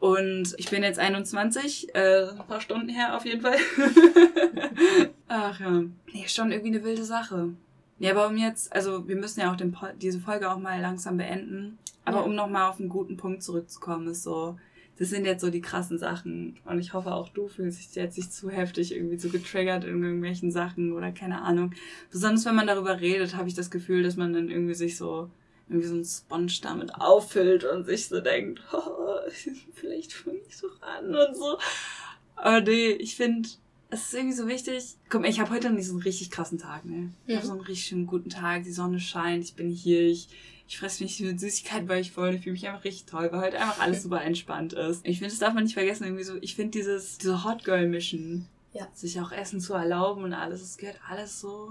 Und ich bin jetzt 21, äh, ein paar Stunden her auf jeden Fall. Ach ja. Nee, schon irgendwie eine wilde Sache. Ja, aber um jetzt, also wir müssen ja auch den, diese Folge auch mal langsam beenden. Aber ja. um nochmal auf einen guten Punkt zurückzukommen, ist so, das sind jetzt so die krassen Sachen. Und ich hoffe auch du fühlst dich jetzt nicht zu heftig irgendwie so getriggert in irgendwelchen Sachen oder keine Ahnung. Besonders wenn man darüber redet, habe ich das Gefühl, dass man dann irgendwie sich so irgendwie so ein Sponge damit auffüllt und sich so denkt, oh, vielleicht fange ich so an und so. Aber nee, ich finde, es ist irgendwie so wichtig. Mal, ich habe heute nicht so einen richtig krassen Tag, ne? Ich Mhm. habe so einen richtig schönen guten Tag, die Sonne scheint, ich bin hier, ich, ich fresse mich mit Süßigkeiten, weil ich voll, ich fühle mich einfach richtig toll, weil heute einfach alles super entspannt ist. Ich finde, das darf man nicht vergessen, irgendwie so, ich finde dieses, diese Hot Girl Mission, Ja. sich auch Essen zu erlauben und alles, es gehört alles so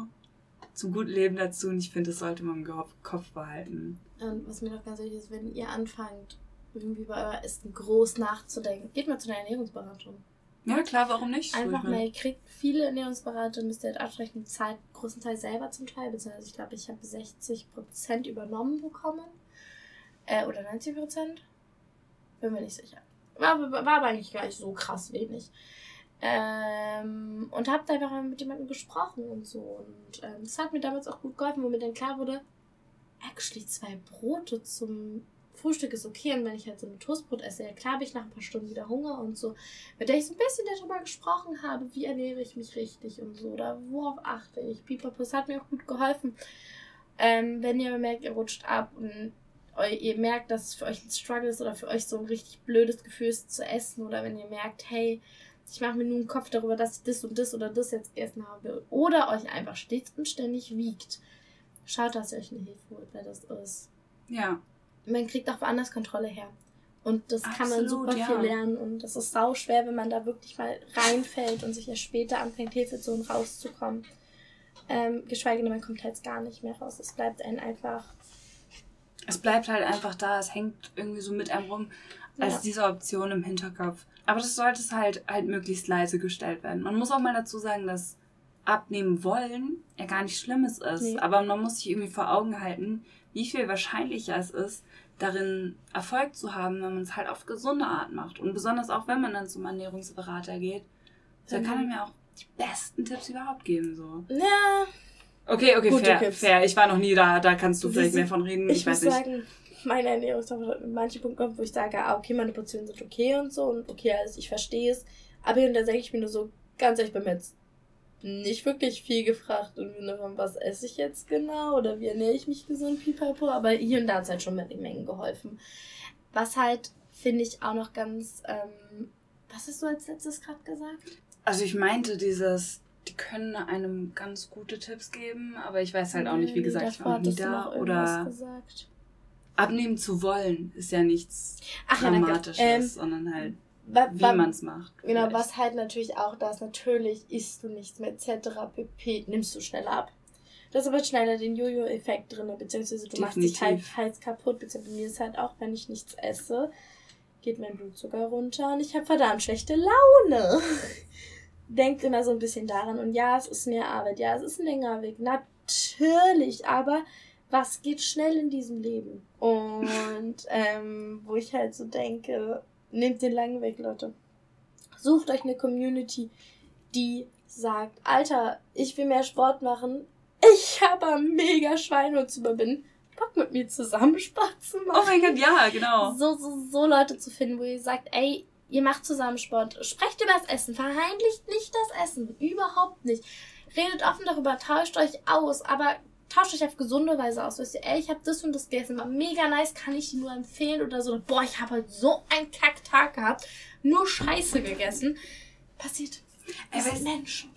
zum guten Leben dazu und ich finde, das sollte man im Kopf- behalten. Und was mir noch ganz wichtig ist, wenn ihr anfangt, irgendwie bei euer Essen groß nachzudenken, geht mal zu einer Ernährungsberatung. Ja, klar, warum nicht? Einfach mal, ihr kriegt viele Ernährungsberater, müsst ihr halt abschreckend Zeit, großen Teil selber zum Teil, beziehungsweise ich glaube, ich habe 60% übernommen bekommen. Äh, oder 90%? Bin mir nicht sicher. War, war war aber eigentlich gar nicht so krass wenig. Ähm, und habe einfach mal mit jemandem gesprochen und so. Und ähm, das hat mir damals auch gut geholfen, wo mir dann klar wurde, actually zwei Brote zum Frühstück ist okay. Und wenn ich halt so ein Toastbrot esse, ja klar habe ich nach ein paar Stunden wieder Hunger und so. Mit der ich so ein bisschen darüber gesprochen habe, wie ernähre ich mich richtig und so. Oder worauf achte ich. Pipapo, das hat mir auch gut geholfen. Ähm, wenn ihr merkt, ihr rutscht ab und ihr merkt, dass es für euch ein Struggle ist oder für euch so ein richtig blödes Gefühl ist zu essen oder wenn ihr merkt, hey, ich mache mir nur einen Kopf darüber, dass ich das und das oder das jetzt gegessen habe oder euch einfach stets und ständig wiegt, schaut, dass ihr euch eine Hilfe holt, weil das ist. Ja. Man kriegt auch woanders Kontrolle her. Und das kann man Absolut, super ja. viel lernen. Und das ist sau schwer, wenn man da wirklich mal reinfällt und sich erst später anfängt, Hilfe zu holen, rauszukommen. Ähm, geschweige denn, man kommt halt gar nicht mehr raus. Es bleibt einen einfach. Es bleibt halt einfach da, es hängt irgendwie so mit einem rum, als Ja. diese Option im Hinterkopf. Aber das sollte es halt, halt möglichst leise gestellt werden. Man muss auch mal dazu sagen, dass abnehmen wollen ja gar nicht Schlimmes ist. Nee. Aber man muss sich irgendwie vor Augen halten, wie viel wahrscheinlicher es ist, darin Erfolg zu haben, wenn man es halt auf gesunde Art macht. Und besonders auch, wenn man dann zum Ernährungsberater geht. Da Mhm. kann er mir auch die besten Tipps überhaupt geben. So. Ja, Okay, okay, Gute fair, Tipps. fair. Ich war noch nie da, da kannst du Wie vielleicht sie- mehr von reden. ich, Ich, muss weiß nicht. sagen, meine Ernährungssache hat mit manchen Punkten kommt, wo ich sage, ah, okay, meine Portionen sind okay und so und okay, also ich verstehe es. Aber hier und da denke ich mir nur so, ganz ehrlich, bei mir jetzt nicht wirklich viel gefragt im Sinne von, was esse ich jetzt genau oder wie ernähre ich mich gesund, pipapo. Aber hier und da hat es halt schon mit den Mengen geholfen. Was halt, finde ich, auch noch ganz, ähm, was hast du als letztes gerade gesagt? Also ich meinte dieses, die können einem ganz gute Tipps geben, aber ich weiß halt auch nicht, wie Nee, gesagt, ich war nie da. Oder gesagt. abnehmen zu wollen ist ja nichts Ach ja. Dramatisches, Ähm, sondern halt, wie man es macht. Genau, vielleicht. was halt natürlich auch da ist, natürlich isst du nichts mehr etc. pp. nimmst du schneller ab. Das ist aber schneller den Jojo-Effekt drin, beziehungsweise du machst dich halt Definitiv. Hals kaputt, beziehungsweise bei mir ist halt auch, wenn ich nichts esse, geht mein Blutzucker runter und ich habe verdammt schlechte Laune. Denkt immer so ein bisschen daran und ja, es ist mehr Arbeit, ja, es ist ein längerer Weg, natürlich, aber was geht schnell in diesem Leben? Und ähm, wo ich halt so denke, nehmt den langen Weg, Leute. Sucht euch eine Community, die sagt, Alter, ich will mehr Sport machen. Ich habe mega Schweine zu überwinden. Bock mit mir zusammen Sport zu Oh machen. mein Gott, ja, genau. So, so, so Leute zu finden, wo ihr sagt, ey, ihr macht zusammen Sport. Sprecht über das Essen. Verheimlicht nicht das Essen. Überhaupt nicht. Redet offen darüber. Tauscht euch aus. Aber tauscht euch auf gesunde Weise aus. Weißt ihr, ey, ich habe das und das gegessen. War mega nice. Kann ich dir nur empfehlen. Oder so. Boah, ich habe heute so einen Kacktag gehabt. Nur Scheiße gegessen. Passiert. Ey, weißt- Menschen.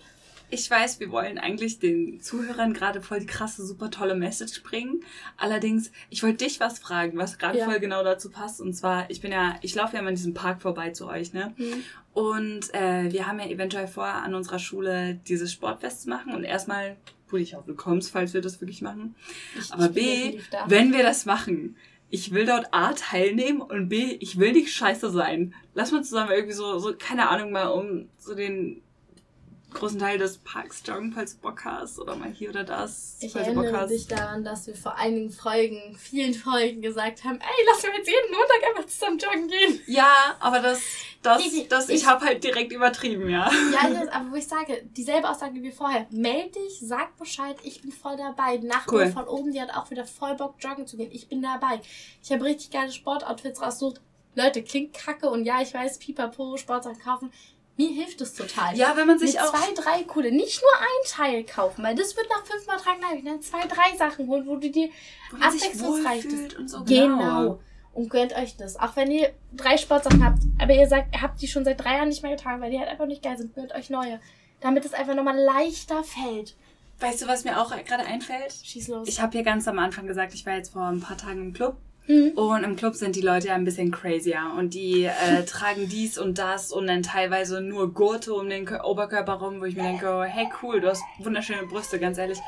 Ich weiß, wir wollen eigentlich den Zuhörern gerade voll die krasse, super tolle Message bringen. Allerdings, ich wollte dich was fragen, was gerade Ja. voll genau dazu passt. Und zwar, ich bin ja, ich laufe ja mal in diesem Park vorbei zu euch, ne? Hm. Und äh, wir haben ja eventuell vor, an unserer Schule dieses Sportfest zu machen. Und erstmal, gut, ich hoffe, du kommst, falls wir das wirklich machen. Ich, Aber ich B, wenn wir das machen, ich will dort A teilnehmen und B, ich will nicht scheiße sein. Lass mal zusammen irgendwie so, so keine Ahnung, mal um so den großen Teil des Parks joggen, falls du Bock hast. Oder mal hier oder das, Ich falls du Bock erinnere hast. dich daran, dass wir vor einigen Folgen, vielen Folgen gesagt haben, ey, lass uns jetzt jeden Montag einfach zusammen joggen gehen. Ja, aber das, das, Ich- das, ich ich- habe halt direkt übertrieben, ja. Ja, das, aber wo ich sage, dieselbe Aussage wie vorher. Meld dich, sag Bescheid, ich bin voll dabei. Die Nachbarin Cool. von oben, die hat auch wieder voll Bock, joggen zu gehen. Ich bin dabei. Ich habe richtig geile Sportoutfits rausgesucht. Leute, klingt kacke und ja, ich weiß, pipapo, Sportsachen kaufen. Mir hilft es total. Ja, wenn man sich Mit auch. zwei, drei coole. Nicht nur ein Teil kaufen, weil das wird nach fünfmal tragen bleiben. Dann zwei, drei Sachen holen, wo du dir abwechslungsreich wohlfühlt und so. Genau. Und gönnt euch das. Auch wenn ihr drei Sportsachen habt, aber ihr sagt, ihr habt die schon seit drei Jahren nicht mehr getragen, weil die halt einfach nicht geil sind. Gönnt euch neue. damit es einfach nochmal leichter fällt. Weißt du, was mir auch gerade einfällt? Schieß los. Ich habe hier ganz am Anfang gesagt, ich war jetzt vor ein paar Tagen im Club. Mhm. Und im Club sind die Leute ja ein bisschen crazier und die äh, tragen dies und das und dann teilweise nur Gurte um den Kö- Oberkörper rum, wo ich mir denke, hey cool, du hast wunderschöne Brüste, ganz ehrlich.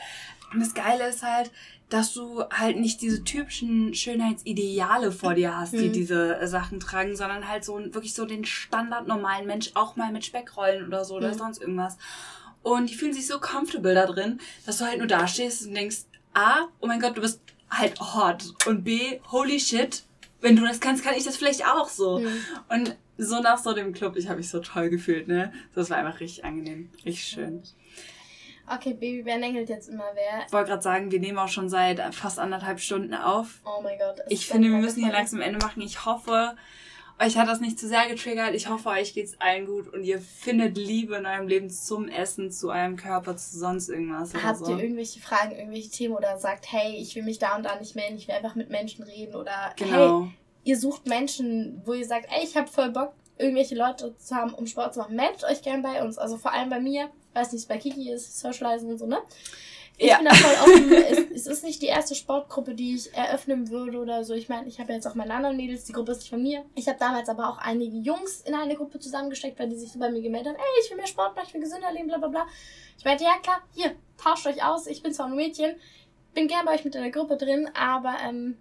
Und das Geile ist halt, dass du halt nicht diese typischen Schönheitsideale vor dir hast, die Mhm. diese äh, Sachen tragen, sondern halt so wirklich so den Standard normalen Mensch, auch mal mit Speckrollen oder so oder Mhm. sonst irgendwas. Und die fühlen sich so comfortable da drin, dass du halt nur da stehst und denkst, A, oh mein Gott, du bist halt hot. Und B, holy shit, wenn du das kannst, kann ich das vielleicht auch so. Mhm. Und so nach so dem Club, ich habe mich so toll gefühlt, ne? Das war einfach richtig angenehm, richtig schön. Okay, Baby, wer längelt jetzt immer wer? Ich wollte gerade sagen, wir nehmen auch schon seit fast anderthalb Stunden auf. Oh mein Gott. Ich finde, wir müssen hier langsam Ende machen. Ich hoffe, euch hat das nicht zu sehr getriggert. Ich hoffe, euch geht's allen gut und ihr findet Liebe in eurem Leben zum Essen, zu eurem Körper, zu sonst irgendwas Habt so. ihr irgendwelche Fragen, irgendwelche Themen oder sagt, hey, ich will mich da und da nicht melden, ich will einfach mit Menschen reden oder hey, Genau. ihr sucht Menschen, wo ihr sagt, ey, ich habe voll Bock, irgendwelche Leute zu haben, um Sport zu machen. Meldet euch gern bei uns. Also vor allem bei mir, weiß nicht, bei Kiki ist, Socializen und so, ne? Ich Ja. bin da voll offen. es, es ist nicht die erste Sportgruppe, die ich eröffnen würde oder so. Ich meine, ich habe jetzt auch meine anderen Mädels, die Gruppe ist nicht von mir. Ich habe damals aber auch einige Jungs in eine Gruppe zusammengesteckt, weil die sich so bei mir gemeldet haben, ey, ich will mehr Sport machen, ich will gesünder leben, bla bla bla. Ich meinte, ja klar, hier, tauscht euch aus, ich bin zwar ein Mädchen, bin gern bei euch mit in der Gruppe drin, aber ähm,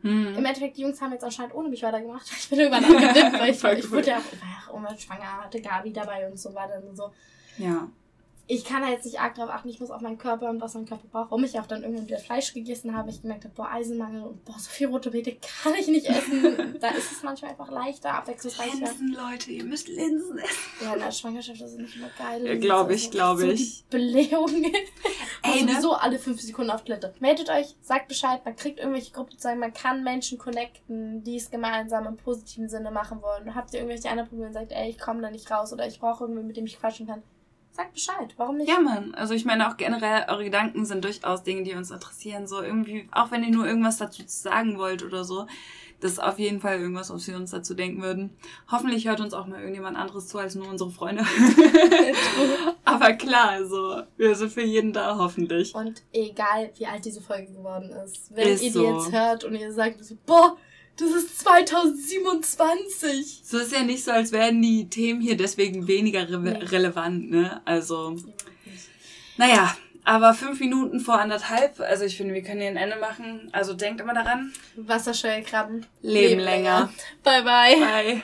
Hm. im Endeffekt, die Jungs haben jetzt anscheinend ohne mich weitergemacht. Ich bin irgendwann angedippt, weil ich, ich wurde ja auch, war ja auch irgendwann schwanger, hatte Gabi dabei und so weiter und so. Ja. Ich kann da jetzt nicht arg drauf achten, ich muss auf meinen Körper und was mein Körper braucht. Warum ich auch dann irgendwann wieder Fleisch gegessen habe, ich gemerkt habe, boah, Eisenmangel und boah, so viel rote Beete kann ich nicht essen. da ist es manchmal einfach leichter, abwechslungsreicher. Linsen, Leute, ihr müsst Linsen essen. Ja, in der Schwangerschaft ist es nicht immer geil. Ja, glaub ich, Das ist glaub so ich. Die Belehrung. Ey, ne? sowieso alle fünf Sekunden auf Toilette. Meldet euch, sagt Bescheid, man kriegt irgendwelche Gruppen zu sagen, man kann Menschen connecten, die es gemeinsam im positiven Sinne machen wollen. Habt ihr irgendwelche anderen Probleme und sagt, ey, ich komme da nicht raus oder ich brauche irgendwen, mit dem ich quatschen kann. Sagt Bescheid, warum nicht? Ja, Mann. Also ich meine auch generell, eure Gedanken sind durchaus Dinge, die uns interessieren. So irgendwie, auch wenn ihr nur irgendwas dazu sagen wollt oder so, das ist auf jeden Fall irgendwas, was wir uns dazu denken würden. Hoffentlich hört uns auch mal irgendjemand anderes zu als nur unsere Freunde. Aber klar, also wir sind für jeden da, hoffentlich. Und egal, wie alt diese Folge geworden ist, wenn Ist ihr so. die jetzt hört und ihr sagt so, boah, das ist 2027. So ist ja nicht so, als wären die Themen hier deswegen weniger re Nee. relevant, ne? Also, naja, aber fünf Minuten vor anderthalb, also ich finde, wir können hier ein Ende machen. Also denkt immer daran, Wasserschellkrabben. Leben länger. Bye, bye. Bye.